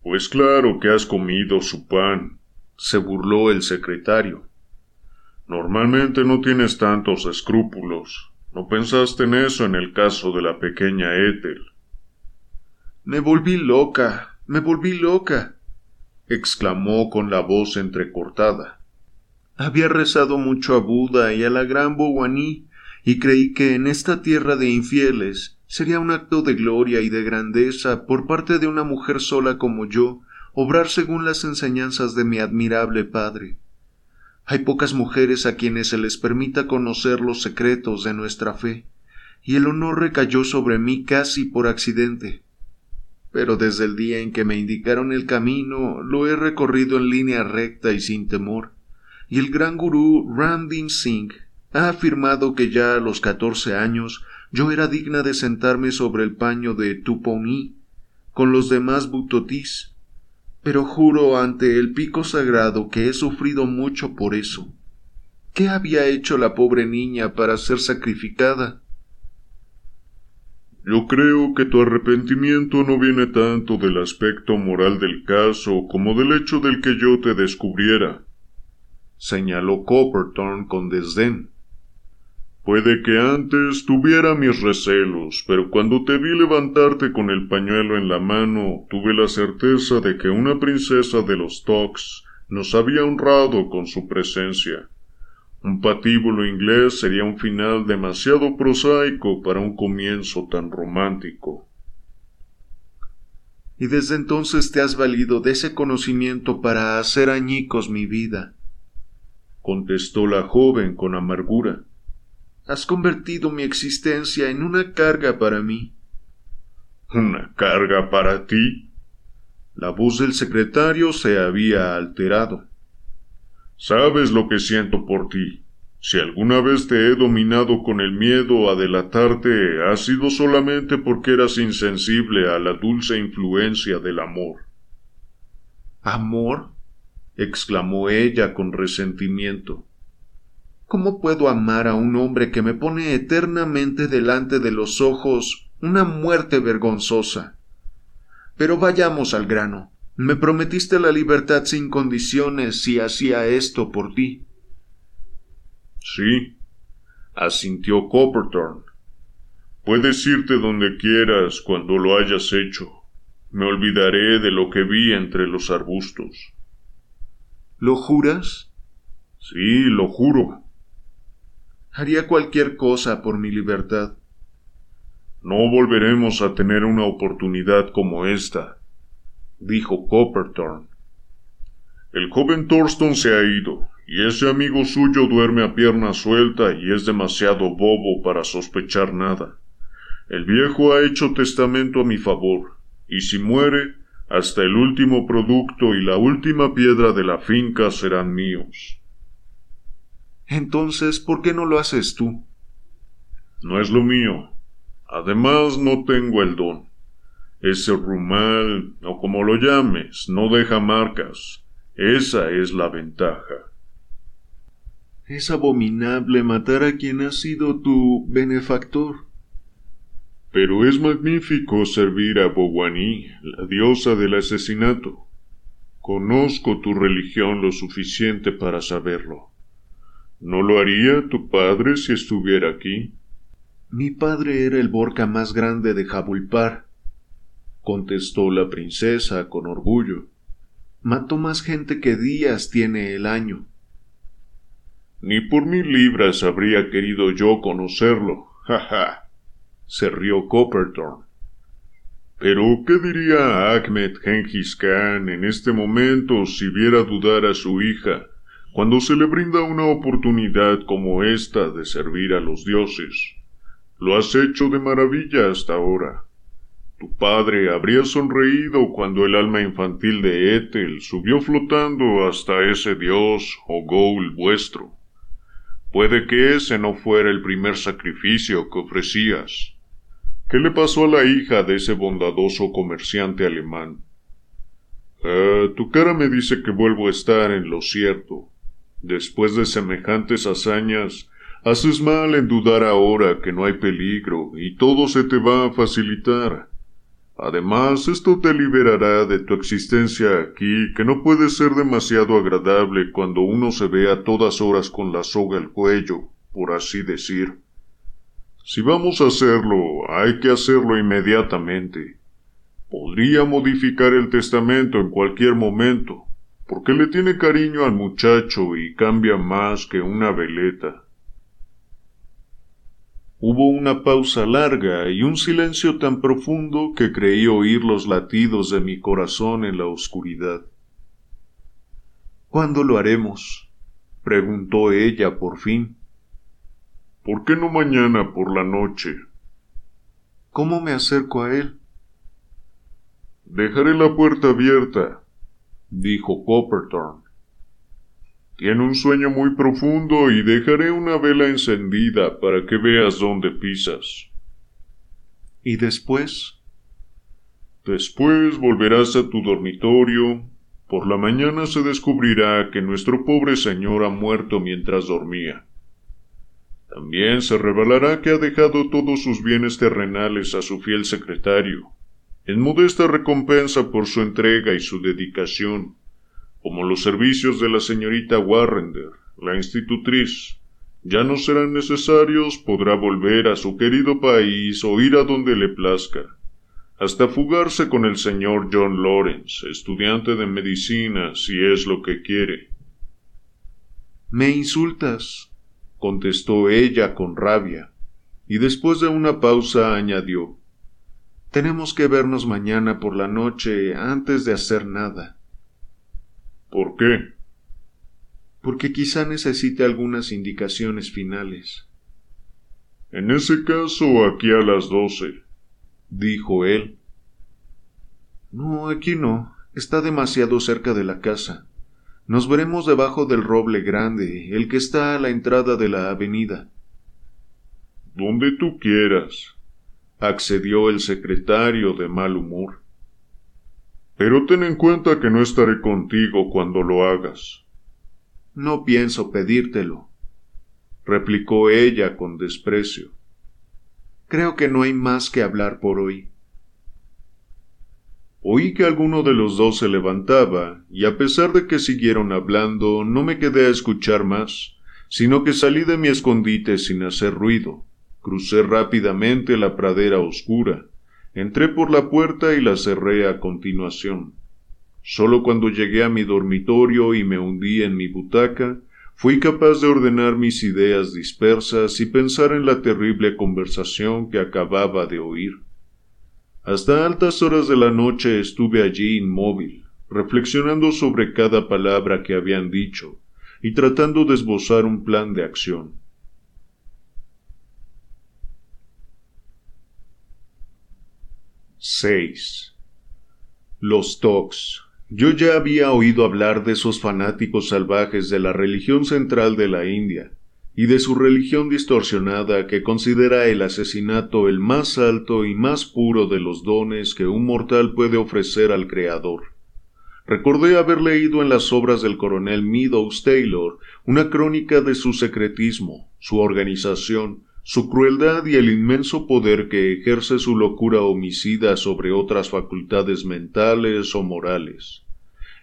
Pues claro que has comido su pan, se burló el secretario. Normalmente no tienes tantos escrúpulos. ¿No pensaste en eso en el caso de la pequeña Ethel? Me volví loca, me volví loca, exclamó con la voz entrecortada. Había rezado mucho a Buda y a la gran Bowaní, y creí que en esta tierra de infieles sería un acto de gloria y de grandeza por parte de una mujer sola como yo obrar según las enseñanzas de mi admirable padre. Hay pocas mujeres a quienes se les permita conocer los secretos de nuestra fe, y el honor recayó sobre mí casi por accidente pero desde el día en que me indicaron el camino lo he recorrido en línea recta y sin temor, y el gran gurú Ramdin Singh ha afirmado que ya a los catorce años yo era digna de sentarme sobre el paño de Tuponi con los demás butotís, pero juro ante el pico sagrado que he sufrido mucho por eso. ¿Qué había hecho la pobre niña para ser sacrificada? Yo creo que tu arrepentimiento no viene tanto del aspecto moral del caso como del hecho del que yo te descubriera, señaló Copperton con desdén. Puede que antes tuviera mis recelos, pero cuando te vi levantarte con el pañuelo en la mano, tuve la certeza de que una princesa de los Tox nos había honrado con su presencia. Un patíbulo inglés sería un final demasiado prosaico para un comienzo tan romántico. Y desde entonces te has valido de ese conocimiento para hacer añicos mi vida, contestó la joven con amargura. Has convertido mi existencia en una carga para mí. ¿Una carga para ti? La voz del secretario se había alterado. Sabes lo que siento por ti. Si alguna vez te he dominado con el miedo a delatarte, ha sido solamente porque eras insensible a la dulce influencia del amor. ¿Amor? exclamó ella con resentimiento. ¿Cómo puedo amar a un hombre que me pone eternamente delante de los ojos una muerte vergonzosa? Pero vayamos al grano. Me prometiste la libertad sin condiciones si hacía esto por ti. Sí, asintió Copperthorne. Puedes irte donde quieras cuando lo hayas hecho. Me olvidaré de lo que vi entre los arbustos. ¿Lo juras? Sí, lo juro. Haría cualquier cosa por mi libertad. No volveremos a tener una oportunidad como esta, dijo Copperthorne. El joven Thorston se ha ido, y ese amigo suyo duerme a pierna suelta y es demasiado bobo para sospechar nada. El viejo ha hecho testamento a mi favor, y si muere, hasta el último producto y la última piedra de la finca serán míos. Entonces, ¿por qué no lo haces tú? No es lo mío. Además, no tengo el don. Ese rumal, o como lo llames, no deja marcas. Esa es la ventaja. Es abominable matar a quien ha sido tu benefactor. Pero es magnífico servir a Bowani, la diosa del asesinato. Conozco tu religión lo suficiente para saberlo. ¿No lo haría tu padre si estuviera aquí? Mi padre era el Borca más grande de Jabulpar, contestó la princesa con orgullo. Mató más gente que días tiene el año. Ni por mil libras habría querido yo conocerlo. Ja, ja se rió Copperthorne. Pero, ¿qué diría Ahmed Genghis Khan en este momento si viera dudar a su hija cuando se le brinda una oportunidad como esta de servir a los dioses? Lo has hecho de maravilla hasta ahora. Tu padre habría sonreído cuando el alma infantil de Ethel subió flotando hasta ese dios o Goul vuestro. Puede que ese no fuera el primer sacrificio que ofrecías. ¿Qué le pasó a la hija de ese bondadoso comerciante alemán? Ah, tu cara me dice que vuelvo a estar en lo cierto. Después de semejantes hazañas, haces mal en dudar ahora que no hay peligro y todo se te va a facilitar. Además, esto te liberará de tu existencia aquí, que no puede ser demasiado agradable cuando uno se ve a todas horas con la soga al cuello, por así decir. Si vamos a hacerlo, hay que hacerlo inmediatamente. Podría modificar el testamento en cualquier momento, porque le tiene cariño al muchacho y cambia más que una veleta. Hubo una pausa larga y un silencio tan profundo que creí oír los latidos de mi corazón en la oscuridad. ¿Cuándo lo haremos? preguntó ella por fin. ¿Por qué no mañana por la noche? ¿Cómo me acerco a él? Dejaré la puerta abierta, dijo Copperthorne. Tiene un sueño muy profundo y dejaré una vela encendida para que veas dónde pisas. ¿Y después? Después volverás a tu dormitorio. Por la mañana se descubrirá que nuestro pobre señor ha muerto mientras dormía. También se revelará que ha dejado todos sus bienes terrenales a su fiel secretario, en modesta recompensa por su entrega y su dedicación, como los servicios de la señorita Warrender, la institutriz, ya no serán necesarios, podrá volver a su querido país o ir a donde le plazca, hasta fugarse con el señor John Lawrence, estudiante de medicina, si es lo que quiere. Me insultas, contestó ella con rabia, y después de una pausa añadió Tenemos que vernos mañana por la noche antes de hacer nada. ¿Por qué? Porque quizá necesite algunas indicaciones finales. En ese caso, aquí a las doce, dijo él. No, aquí no. Está demasiado cerca de la casa. Nos veremos debajo del roble grande, el que está a la entrada de la avenida. Donde tú quieras, accedió el secretario de mal humor. Pero ten en cuenta que no estaré contigo cuando lo hagas. No pienso pedírtelo, replicó ella con desprecio. Creo que no hay más que hablar por hoy. Oí que alguno de los dos se levantaba, y a pesar de que siguieron hablando, no me quedé a escuchar más, sino que salí de mi escondite sin hacer ruido. Crucé rápidamente la pradera oscura, entré por la puerta y la cerré a continuación. Solo cuando llegué a mi dormitorio y me hundí en mi butaca, fui capaz de ordenar mis ideas dispersas y pensar en la terrible conversación que acababa de oír. Hasta altas horas de la noche estuve allí inmóvil, reflexionando sobre cada palabra que habían dicho y tratando de esbozar un plan de acción. Seis. Los Tox. Yo ya había oído hablar de esos fanáticos salvajes de la religión central de la India, y de su religión distorsionada que considera el asesinato el más alto y más puro de los dones que un mortal puede ofrecer al Creador. Recordé haber leído en las obras del coronel Meadows Taylor una crónica de su secretismo, su organización, su crueldad y el inmenso poder que ejerce su locura homicida sobre otras facultades mentales o morales.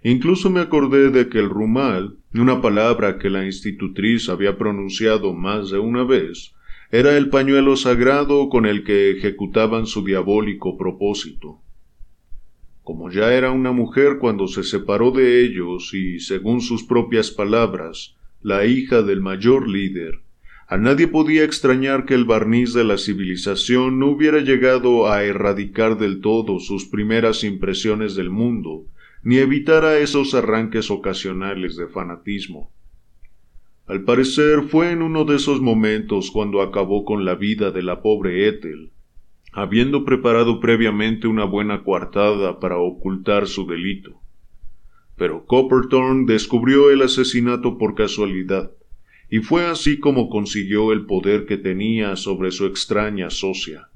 Incluso me acordé de que el rumal, una palabra que la institutriz había pronunciado más de una vez, era el pañuelo sagrado con el que ejecutaban su diabólico propósito. Como ya era una mujer cuando se separó de ellos y, según sus propias palabras, la hija del mayor líder, a nadie podía extrañar que el barniz de la civilización no hubiera llegado a erradicar del todo sus primeras impresiones del mundo, ni evitara esos arranques ocasionales de fanatismo. Al parecer fue en uno de esos momentos cuando acabó con la vida de la pobre Ethel, habiendo preparado previamente una buena coartada para ocultar su delito. Pero Copperthorne descubrió el asesinato por casualidad, y fue así como consiguió el poder que tenía sobre su extraña socia.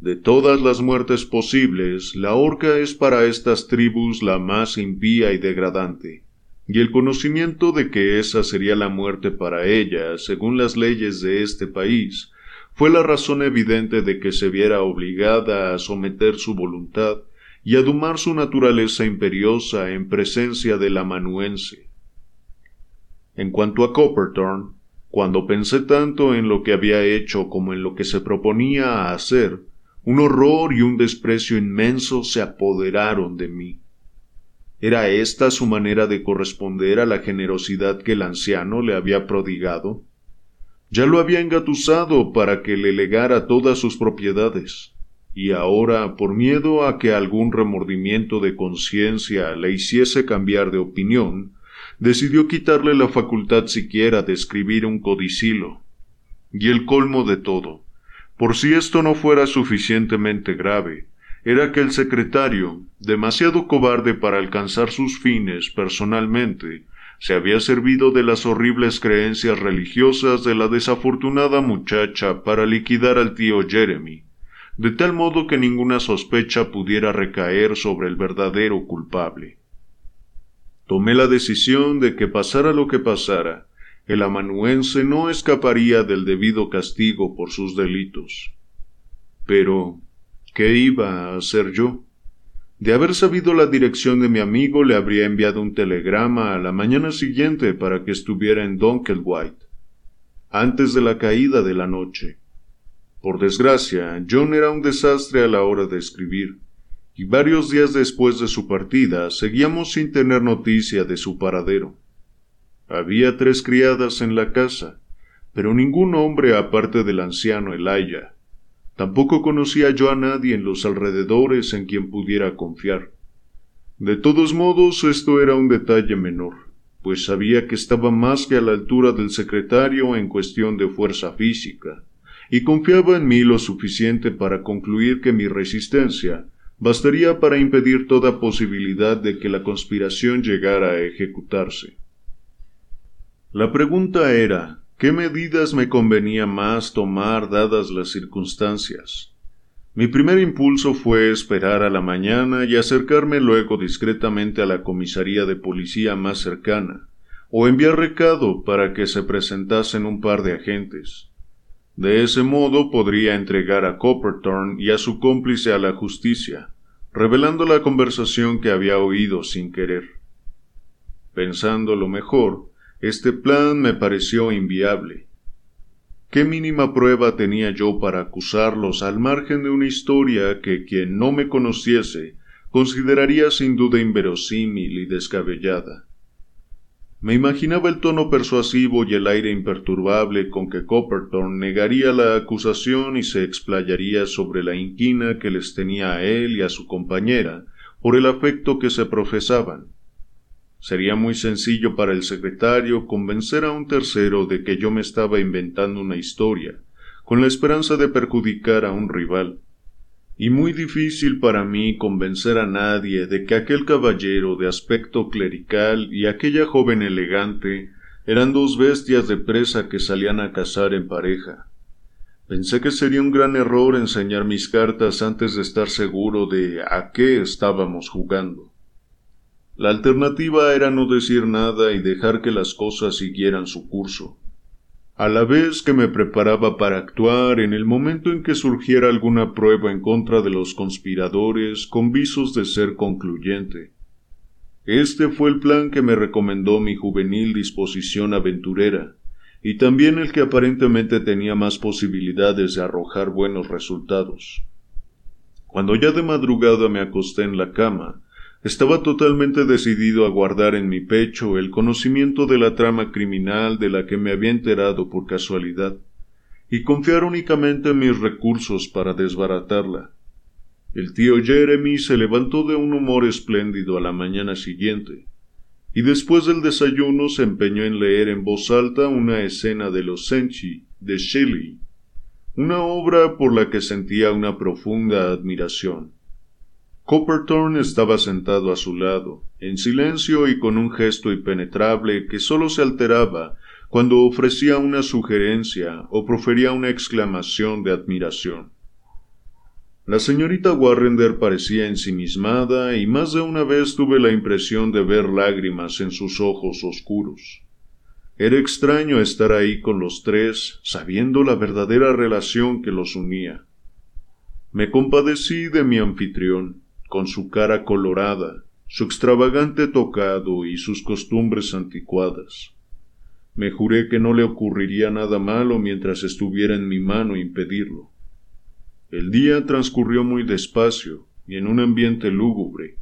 De todas las muertes posibles, la horca es para estas tribus la más impía y degradante, y el conocimiento de que esa sería la muerte para ellas, según las leyes de este país, fue la razón evidente de que se viera obligada a someter su voluntad y a domar su naturaleza imperiosa en presencia del amanuense. En cuanto a Copperthorne, cuando pensé tanto en lo que había hecho como en lo que se proponía hacer, un horror y un desprecio inmenso se apoderaron de mí. ¿Era esta su manera de corresponder a la generosidad que el anciano le había prodigado? Ya lo había engatusado para que le legara todas sus propiedades, y ahora, por miedo a que algún remordimiento de conciencia le hiciese cambiar de opinión, decidió quitarle la facultad siquiera de escribir un codicilo. Y el colmo de todo, por si esto no fuera suficientemente grave, era que el secretario, demasiado cobarde para alcanzar sus fines personalmente, se había servido de las horribles creencias religiosas de la desafortunada muchacha para liquidar al tío Jeremy, de tal modo que ninguna sospecha pudiera recaer sobre el verdadero culpable. Tomé la decisión de que pasara lo que pasara, el amanuense no escaparía del debido castigo por sus delitos. Pero, ¿qué iba a hacer yo? De haber sabido la dirección de mi amigo, le habría enviado un telegrama a la mañana siguiente para que estuviera en Dunkelwhite, antes de la caída de la noche. Por desgracia, John era un desastre a la hora de escribir, y varios días después de su partida seguíamos sin tener noticia de su paradero. Había tres criadas en la casa, pero ningún hombre aparte del anciano Elijah. Tampoco conocía yo a nadie en los alrededores en quien pudiera confiar. De todos modos, esto era un detalle menor, pues sabía que estaba más que a la altura del secretario en cuestión de fuerza física, y confiaba en mí lo suficiente para concluir que mi resistencia bastaría para impedir toda posibilidad de que la conspiración llegara a ejecutarse. La pregunta era, ¿qué medidas me convenía más tomar dadas las circunstancias? Mi primer impulso fue esperar a la mañana y acercarme luego discretamente a la comisaría de policía más cercana, o enviar recado para que se presentasen un par de agentes. De ese modo podría entregar a Copperthorne y a su cómplice a la justicia, revelando la conversación que había oído sin querer. Pensando lo mejor, este plan me pareció inviable. ¿Qué mínima prueba tenía yo para acusarlos al margen de una historia que quien no me conociese consideraría sin duda inverosímil y descabellada? Me imaginaba el tono persuasivo y el aire imperturbable con que Copperton negaría la acusación y se explayaría sobre la inquina que les tenía a él y a su compañera por el afecto que se profesaban. Sería muy sencillo para el secretario convencer a un tercero de que yo me estaba inventando una historia, con la esperanza de perjudicar a un rival. Y muy difícil para mí convencer a nadie de que aquel caballero de aspecto clerical y aquella joven elegante eran dos bestias de presa que salían a cazar en pareja. Pensé que sería un gran error enseñar mis cartas antes de estar seguro de a qué estábamos jugando. La alternativa era no decir nada y dejar que las cosas siguieran su curso. A la vez que me preparaba para actuar en el momento en que surgiera alguna prueba en contra de los conspiradores con visos de ser concluyente. Este fue el plan que me recomendó mi juvenil disposición aventurera, y también el que aparentemente tenía más posibilidades de arrojar buenos resultados. Cuando ya de madrugada me acosté en la cama, estaba totalmente decidido a guardar en mi pecho el conocimiento de la trama criminal de la que me había enterado por casualidad, y confiar únicamente en mis recursos para desbaratarla. El tío Jeremy se levantó de un humor espléndido a la mañana siguiente, y después del desayuno se empeñó en leer en voz alta una escena de los Senchi de Shelley, una obra por la que sentía una profunda admiración. Copperthorne estaba sentado a su lado, en silencio y con un gesto impenetrable que sólo se alteraba cuando ofrecía una sugerencia o profería una exclamación de admiración. La señorita Warrender parecía ensimismada y más de una vez tuve la impresión de ver lágrimas en sus ojos oscuros. Era extraño estar ahí con los tres, sabiendo la verdadera relación que los unía. Me compadecí de mi anfitrión con su cara colorada, su extravagante tocado y sus costumbres anticuadas. Me juré que no le ocurriría nada malo mientras estuviera en mi mano impedirlo. El día transcurrió muy despacio y en un ambiente lúgubre.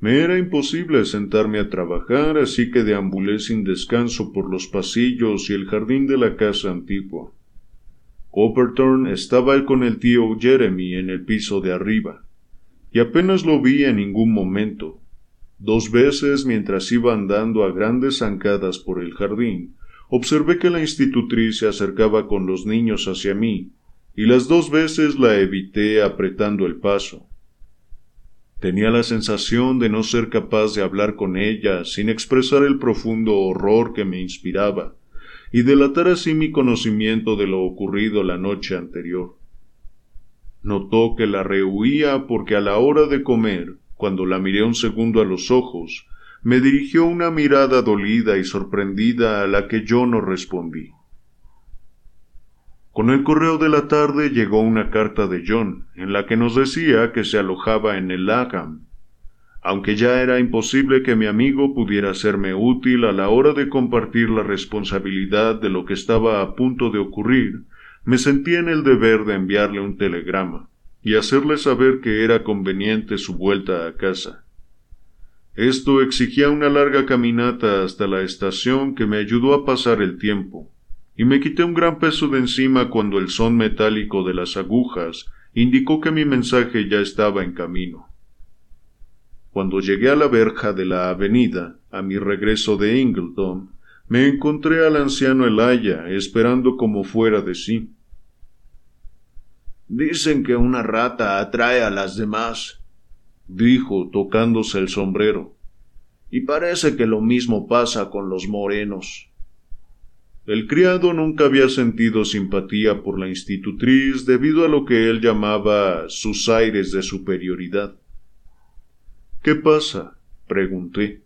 Me era imposible sentarme a trabajar, así que deambulé sin descanso por los pasillos y el jardín de la casa antigua. Copperthorne estaba con el tío Jeremy en el piso de arriba y apenas lo vi en ningún momento. Dos veces mientras iba andando a grandes zancadas por el jardín, observé que la institutriz se acercaba con los niños hacia mí, y las dos veces la evité apretando el paso. Tenía la sensación de no ser capaz de hablar con ella sin expresar el profundo horror que me inspiraba, y delatar así mi conocimiento de lo ocurrido la noche anterior. Notó que la rehuía porque a la hora de comer, cuando la miré un segundo a los ojos, me dirigió una mirada dolida y sorprendida a la que yo no respondí. Con el correo de la tarde llegó una carta de John, en la que nos decía que se alojaba en el Lagham. Aunque ya era imposible que mi amigo pudiera serme útil a la hora de compartir la responsabilidad de lo que estaba a punto de ocurrir, me sentí en el deber de enviarle un telegrama y hacerle saber que era conveniente su vuelta a casa. Esto exigía una larga caminata hasta la estación que me ayudó a pasar el tiempo, y me quité un gran peso de encima cuando el son metálico de las agujas indicó que mi mensaje ya estaba en camino. Cuando llegué a la verja de la avenida, a mi regreso de Ingleton, me encontré al anciano Elaya esperando como fuera de sí. Dicen que una rata atrae a las demás, dijo tocándose el sombrero. Y parece que lo mismo pasa con los morenos. El criado nunca había sentido simpatía por la institutriz debido a lo que él llamaba sus aires de superioridad. ¿Qué pasa? pregunté.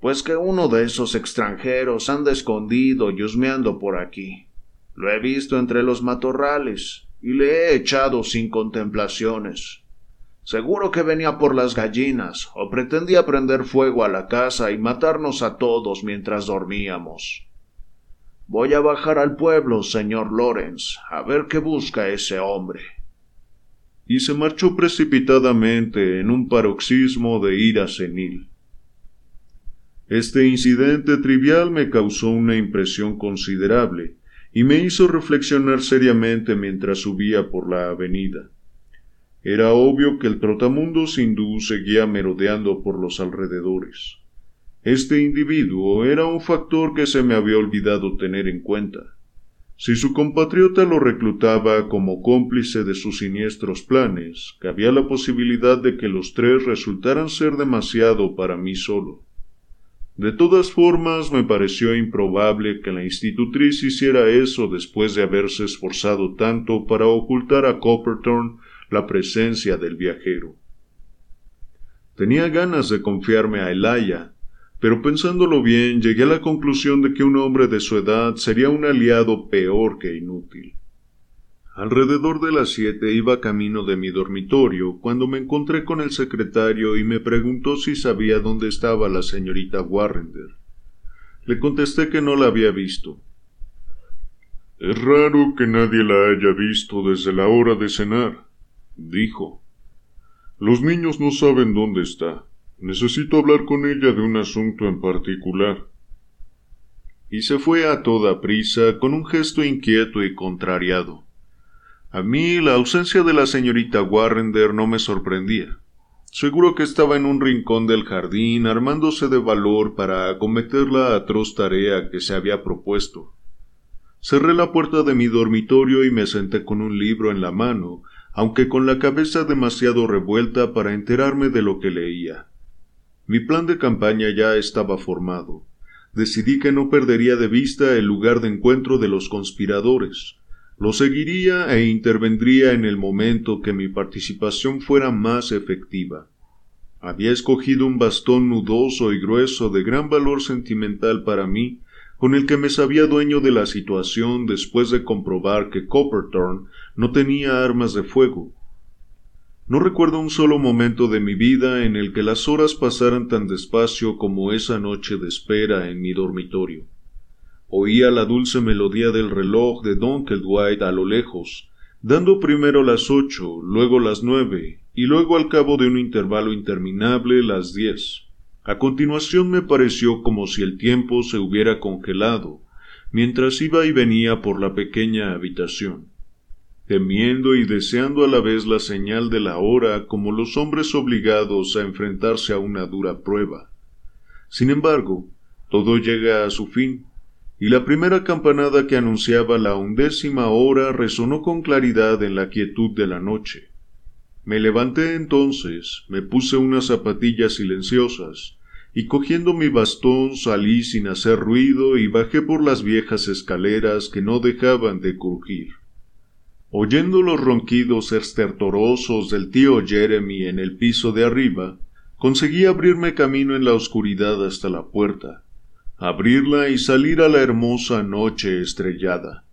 Pues que uno de esos extranjeros anda escondido y husmeando por aquí. Lo he visto entre los matorrales y le he echado sin contemplaciones. Seguro que venía por las gallinas o pretendía prender fuego a la casa y matarnos a todos mientras dormíamos. Voy a bajar al pueblo, señor Lawrence, a ver qué busca ese hombre. Y se marchó precipitadamente en un paroxismo de ira senil. Este incidente trivial me causó una impresión considerable y me hizo reflexionar seriamente mientras subía por la avenida. Era obvio que el trotamundos hindú seguía merodeando por los alrededores. Este individuo era un factor que se me había olvidado tener en cuenta. Si su compatriota lo reclutaba como cómplice de sus siniestros planes, cabía la posibilidad de que los tres resultaran ser demasiado para mí solo. De todas formas, me pareció improbable que la institutriz hiciera eso después de haberse esforzado tanto para ocultar a Copperton la presencia del viajero. Tenía ganas de confiarme a Elaya, pero pensándolo bien llegué a la conclusión de que un hombre de su edad sería un aliado peor que inútil. Alrededor de las siete iba camino de mi dormitorio cuando me encontré con el secretario y me preguntó si sabía dónde estaba la señorita Warrender. Le contesté que no la había visto. Es raro que nadie la haya visto desde la hora de cenar, dijo. Los niños no saben dónde está. Necesito hablar con ella de un asunto en particular. Y se fue a toda prisa con un gesto inquieto y contrariado. A mí la ausencia de la señorita Warrender no me sorprendía. Seguro que estaba en un rincón del jardín armándose de valor para acometer la atroz tarea que se había propuesto. Cerré la puerta de mi dormitorio y me senté con un libro en la mano, aunque con la cabeza demasiado revuelta para enterarme de lo que leía. Mi plan de campaña ya estaba formado. Decidí que no perdería de vista el lugar de encuentro de los conspiradores. Lo seguiría e intervendría en el momento que mi participación fuera más efectiva. Había escogido un bastón nudoso y grueso de gran valor sentimental para mí, con el que me sabía dueño de la situación después de comprobar que Copperthorne no tenía armas de fuego, no recuerdo un solo momento de mi vida en el que las horas pasaran tan despacio como esa noche de espera en mi dormitorio. Oía la dulce melodía del reloj de Dunkelwhite a lo lejos, dando primero las ocho, luego las nueve, y luego al cabo de un intervalo interminable las diez. A continuación me pareció como si el tiempo se hubiera congelado, mientras iba y venía por la pequeña habitación temiendo y deseando a la vez la señal de la hora como los hombres obligados a enfrentarse a una dura prueba. Sin embargo, todo llega a su fin, y la primera campanada que anunciaba la undécima hora resonó con claridad en la quietud de la noche. Me levanté entonces, me puse unas zapatillas silenciosas, y cogiendo mi bastón salí sin hacer ruido y bajé por las viejas escaleras que no dejaban de crujir. Oyendo los ronquidos estertorosos del tío Jeremy en el piso de arriba, conseguí abrirme camino en la oscuridad hasta la puerta, abrirla y salir a la hermosa noche estrellada.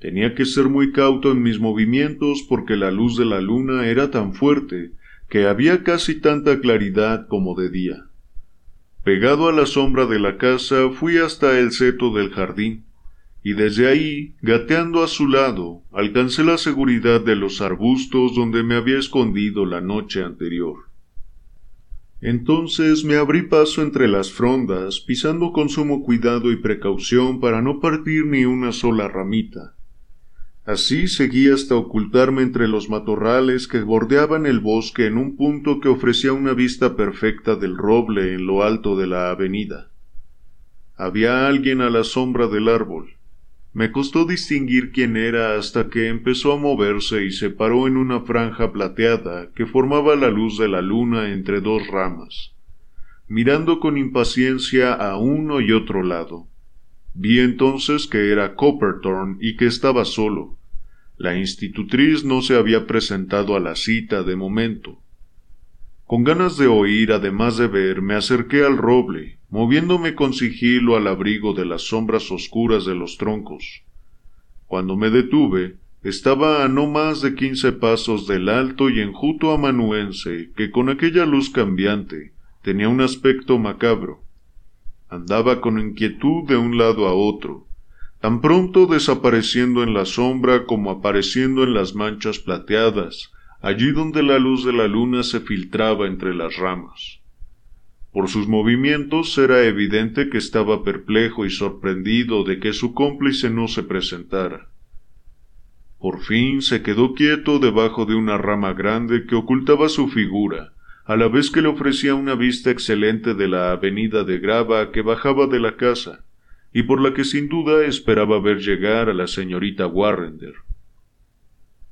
Tenía que ser muy cauto en mis movimientos porque la luz de la luna era tan fuerte que había casi tanta claridad como de día. Pegado a la sombra de la casa fui hasta el seto del jardín, y desde ahí, gateando a su lado, alcancé la seguridad de los arbustos donde me había escondido la noche anterior. Entonces me abrí paso entre las frondas, pisando con sumo cuidado y precaución para no partir ni una sola ramita. Así seguí hasta ocultarme entre los matorrales que bordeaban el bosque en un punto que ofrecía una vista perfecta del roble en lo alto de la avenida. Había alguien a la sombra del árbol, me costó distinguir quién era hasta que empezó a moverse y se paró en una franja plateada que formaba la luz de la luna entre dos ramas, mirando con impaciencia a uno y otro lado. Vi entonces que era Copperthorne y que estaba solo. La institutriz no se había presentado a la cita de momento. Con ganas de oír, además de ver, me acerqué al roble, moviéndome con sigilo al abrigo de las sombras oscuras de los troncos. Cuando me detuve, estaba a no más de quince pasos del alto y enjuto amanuense que con aquella luz cambiante tenía un aspecto macabro. Andaba con inquietud de un lado a otro, tan pronto desapareciendo en la sombra como apareciendo en las manchas plateadas, allí donde la luz de la luna se filtraba entre las ramas. Por sus movimientos era evidente que estaba perplejo y sorprendido de que su cómplice no se presentara. Por fin se quedó quieto debajo de una rama grande que ocultaba su figura, a la vez que le ofrecía una vista excelente de la avenida de grava que bajaba de la casa, y por la que sin duda esperaba ver llegar a la señorita Warrender.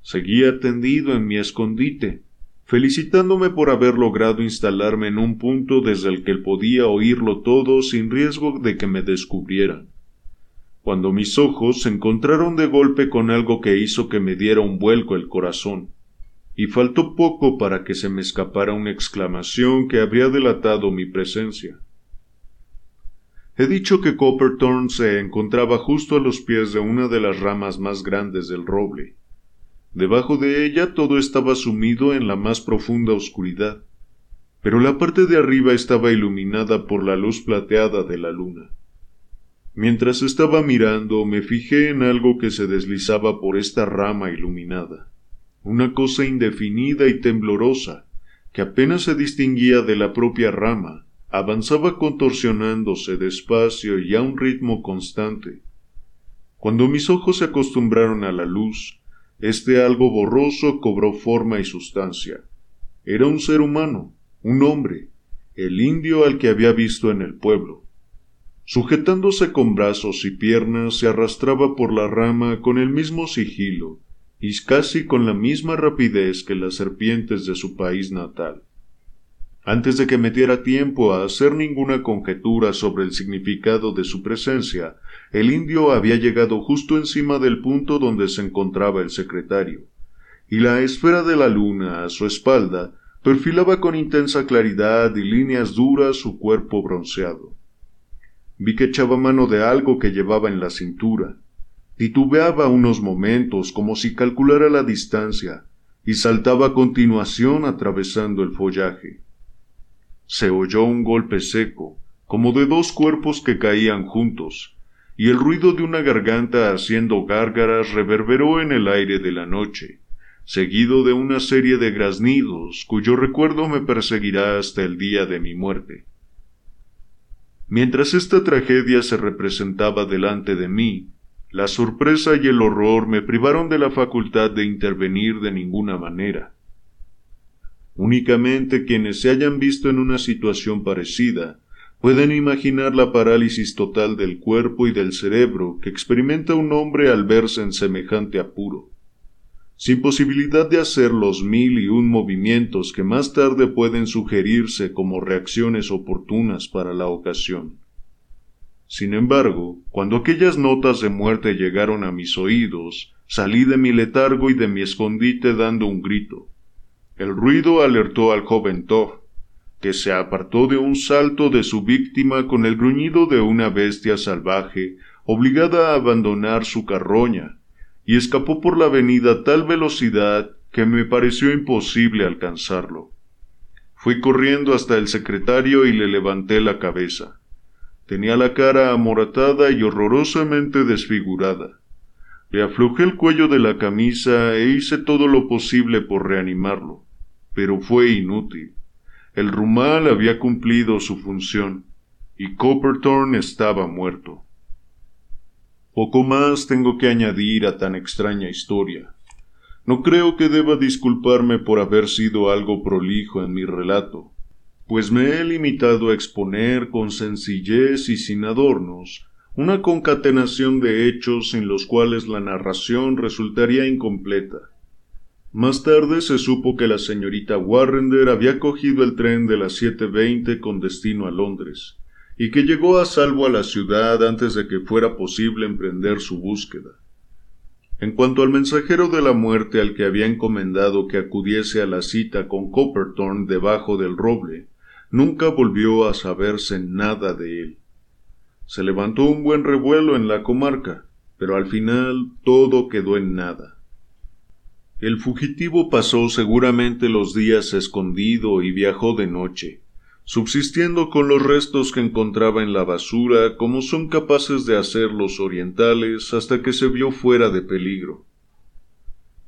Seguía tendido en mi escondite, felicitándome por haber logrado instalarme en un punto desde el que podía oírlo todo sin riesgo de que me descubrieran. Cuando mis ojos se encontraron de golpe con algo que hizo que me diera un vuelco el corazón, y faltó poco para que se me escapara una exclamación que habría delatado mi presencia. He dicho que Copperthorne se encontraba justo a los pies de una de las ramas más grandes del roble, Debajo de ella todo estaba sumido en la más profunda oscuridad, pero la parte de arriba estaba iluminada por la luz plateada de la luna. Mientras estaba mirando me fijé en algo que se deslizaba por esta rama iluminada, una cosa indefinida y temblorosa, que apenas se distinguía de la propia rama, avanzaba contorsionándose despacio y a un ritmo constante. Cuando mis ojos se acostumbraron a la luz, este algo borroso cobró forma y sustancia. Era un ser humano, un hombre, el indio al que había visto en el pueblo. Sujetándose con brazos y piernas, se arrastraba por la rama con el mismo sigilo y casi con la misma rapidez que las serpientes de su país natal. Antes de que metiera tiempo a hacer ninguna conjetura sobre el significado de su presencia, el indio había llegado justo encima del punto donde se encontraba el secretario, y la esfera de la luna a su espalda perfilaba con intensa claridad y líneas duras su cuerpo bronceado. Vi que echaba mano de algo que llevaba en la cintura. Titubeaba unos momentos como si calculara la distancia, y saltaba a continuación atravesando el follaje se oyó un golpe seco, como de dos cuerpos que caían juntos, y el ruido de una garganta haciendo gárgaras reverberó en el aire de la noche, seguido de una serie de graznidos cuyo recuerdo me perseguirá hasta el día de mi muerte. Mientras esta tragedia se representaba delante de mí, la sorpresa y el horror me privaron de la facultad de intervenir de ninguna manera. Únicamente quienes se hayan visto en una situación parecida pueden imaginar la parálisis total del cuerpo y del cerebro que experimenta un hombre al verse en semejante apuro, sin posibilidad de hacer los mil y un movimientos que más tarde pueden sugerirse como reacciones oportunas para la ocasión. Sin embargo, cuando aquellas notas de muerte llegaron a mis oídos, salí de mi letargo y de mi escondite dando un grito. El ruido alertó al joven Thor, que se apartó de un salto de su víctima con el gruñido de una bestia salvaje obligada a abandonar su carroña, y escapó por la avenida a tal velocidad que me pareció imposible alcanzarlo. Fui corriendo hasta el secretario y le levanté la cabeza. Tenía la cara amoratada y horrorosamente desfigurada. Le aflojé el cuello de la camisa e hice todo lo posible por reanimarlo pero fue inútil. El rumal había cumplido su función, y Copperthorne estaba muerto. Poco más tengo que añadir a tan extraña historia. No creo que deba disculparme por haber sido algo prolijo en mi relato, pues me he limitado a exponer con sencillez y sin adornos una concatenación de hechos en los cuales la narración resultaría incompleta. Más tarde se supo que la señorita Warrender había cogido el tren de las 7.20 con destino a Londres, y que llegó a salvo a la ciudad antes de que fuera posible emprender su búsqueda. En cuanto al mensajero de la muerte al que había encomendado que acudiese a la cita con Copperthorne debajo del roble, nunca volvió a saberse nada de él. Se levantó un buen revuelo en la comarca, pero al final todo quedó en nada. El fugitivo pasó seguramente los días escondido y viajó de noche, subsistiendo con los restos que encontraba en la basura como son capaces de hacer los orientales hasta que se vio fuera de peligro.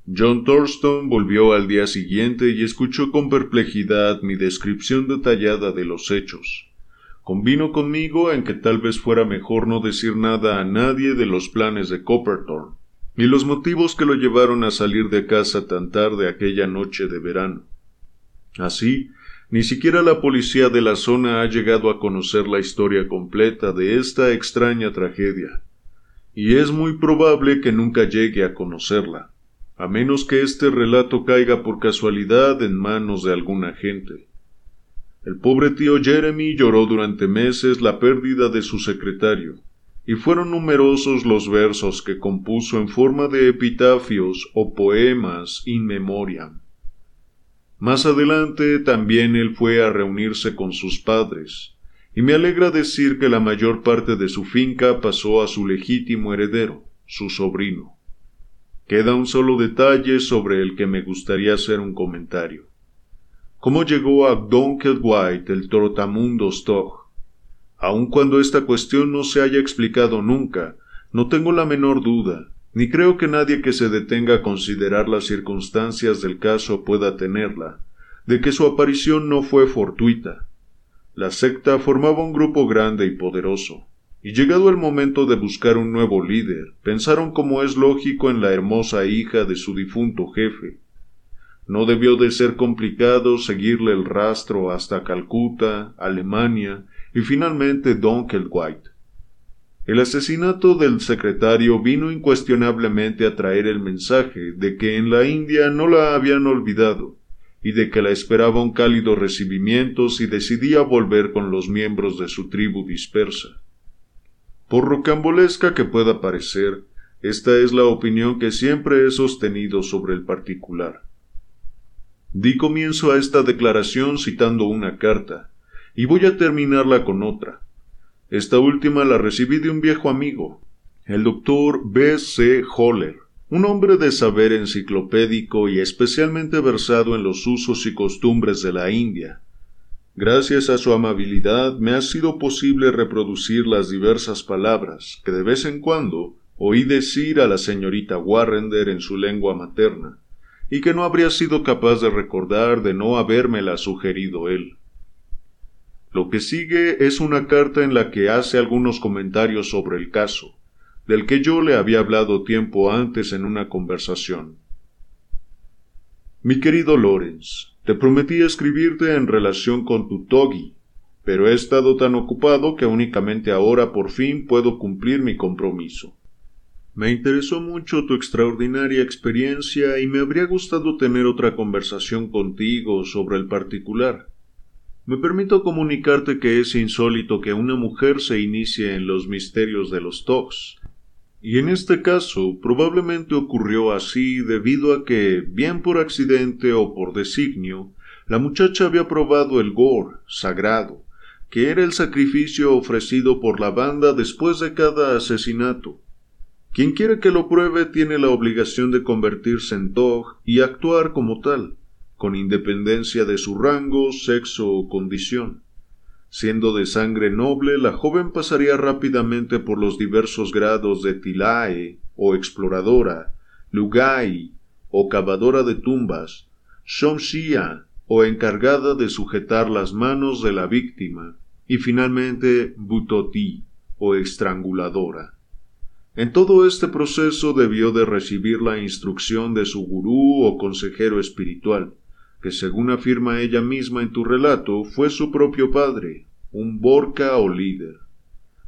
John Thurston volvió al día siguiente y escuchó con perplejidad mi descripción detallada de los hechos. Convino conmigo en que tal vez fuera mejor no decir nada a nadie de los planes de Copperthorne, ni los motivos que lo llevaron a salir de casa tan tarde aquella noche de verano. Así, ni siquiera la policía de la zona ha llegado a conocer la historia completa de esta extraña tragedia, y es muy probable que nunca llegue a conocerla, a menos que este relato caiga por casualidad en manos de algún agente. El pobre tío Jeremy lloró durante meses la pérdida de su secretario, y fueron numerosos los versos que compuso en forma de epitafios o poemas in memoriam. Más adelante también él fue a reunirse con sus padres, y me alegra decir que la mayor parte de su finca pasó a su legítimo heredero, su sobrino. Queda un solo detalle sobre el que me gustaría hacer un comentario. ¿Cómo llegó a White el trotamundo Stog? Aun cuando esta cuestión no se haya explicado nunca, no tengo la menor duda ni creo que nadie que se detenga a considerar las circunstancias del caso pueda tenerla, de que su aparición no fue fortuita. La secta formaba un grupo grande y poderoso, y llegado el momento de buscar un nuevo líder, pensaron como es lógico en la hermosa hija de su difunto jefe. No debió de ser complicado seguirle el rastro hasta Calcuta, Alemania y finalmente White. El asesinato del secretario vino incuestionablemente a traer el mensaje de que en la India no la habían olvidado, y de que la esperaba un cálido recibimiento si decidía volver con los miembros de su tribu dispersa. Por rocambolesca que pueda parecer, esta es la opinión que siempre he sostenido sobre el particular. Di comienzo a esta declaración citando una carta, y voy a terminarla con otra, esta última la recibí de un viejo amigo, el doctor B. C. Holler, un hombre de saber enciclopédico y especialmente versado en los usos y costumbres de la India. Gracias a su amabilidad me ha sido posible reproducir las diversas palabras que de vez en cuando oí decir a la señorita Warrender en su lengua materna, y que no habría sido capaz de recordar de no habérmela sugerido él. Lo que sigue es una carta en la que hace algunos comentarios sobre el caso, del que yo le había hablado tiempo antes en una conversación. Mi querido Lorenz, te prometí escribirte en relación con tu Togi, pero he estado tan ocupado que únicamente ahora por fin puedo cumplir mi compromiso. Me interesó mucho tu extraordinaria experiencia y me habría gustado tener otra conversación contigo sobre el particular. Me permito comunicarte que es insólito que una mujer se inicie en los misterios de los TOCs. Y en este caso probablemente ocurrió así debido a que, bien por accidente o por designio, la muchacha había probado el gore sagrado, que era el sacrificio ofrecido por la banda después de cada asesinato. Quien quiere que lo pruebe tiene la obligación de convertirse en Tog y actuar como tal con independencia de su rango, sexo o condición. Siendo de sangre noble, la joven pasaría rápidamente por los diversos grados de Tilae o exploradora, Lugai o cavadora de tumbas, Shomshia o encargada de sujetar las manos de la víctima, y finalmente Butoti o estranguladora. En todo este proceso debió de recibir la instrucción de su gurú o consejero espiritual, que según afirma ella misma en tu relato, fue su propio padre, un Borca o líder.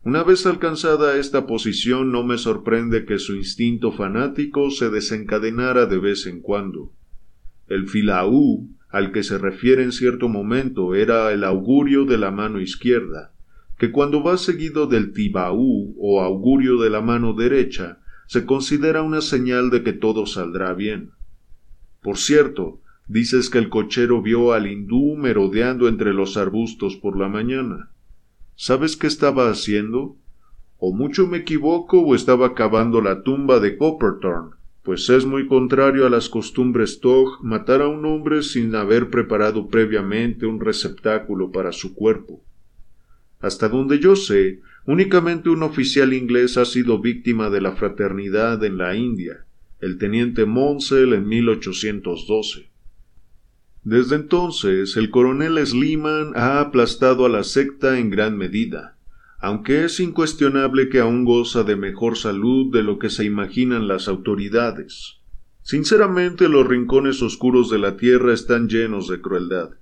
Una vez alcanzada esta posición no me sorprende que su instinto fanático se desencadenara de vez en cuando. El filaú, al que se refiere en cierto momento, era el augurio de la mano izquierda, que cuando va seguido del tibaú o augurio de la mano derecha, se considera una señal de que todo saldrá bien. Por cierto, dices que el cochero vio al hindú merodeando entre los arbustos por la mañana. ¿Sabes qué estaba haciendo? O mucho me equivoco o estaba cavando la tumba de Copperthorne, pues es muy contrario a las costumbres Tog matar a un hombre sin haber preparado previamente un receptáculo para su cuerpo. Hasta donde yo sé, únicamente un oficial inglés ha sido víctima de la fraternidad en la India, el teniente Monsell en 1812. Desde entonces, el coronel Sliman ha aplastado a la secta en gran medida, aunque es incuestionable que aún goza de mejor salud de lo que se imaginan las autoridades. Sinceramente los rincones oscuros de la tierra están llenos de crueldad,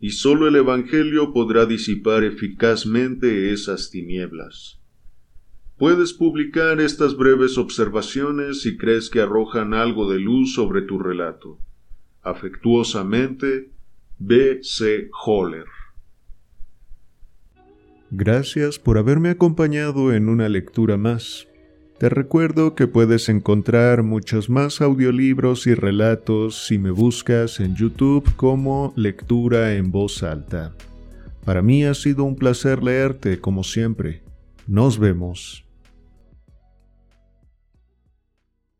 y sólo el Evangelio podrá disipar eficazmente esas tinieblas. Puedes publicar estas breves observaciones si crees que arrojan algo de luz sobre tu relato. Afectuosamente, B. C. Holler. Gracias por haberme acompañado en una lectura más. Te recuerdo que puedes encontrar muchos más audiolibros y relatos si me buscas en YouTube como Lectura en voz alta. Para mí ha sido un placer leerte como siempre. Nos vemos.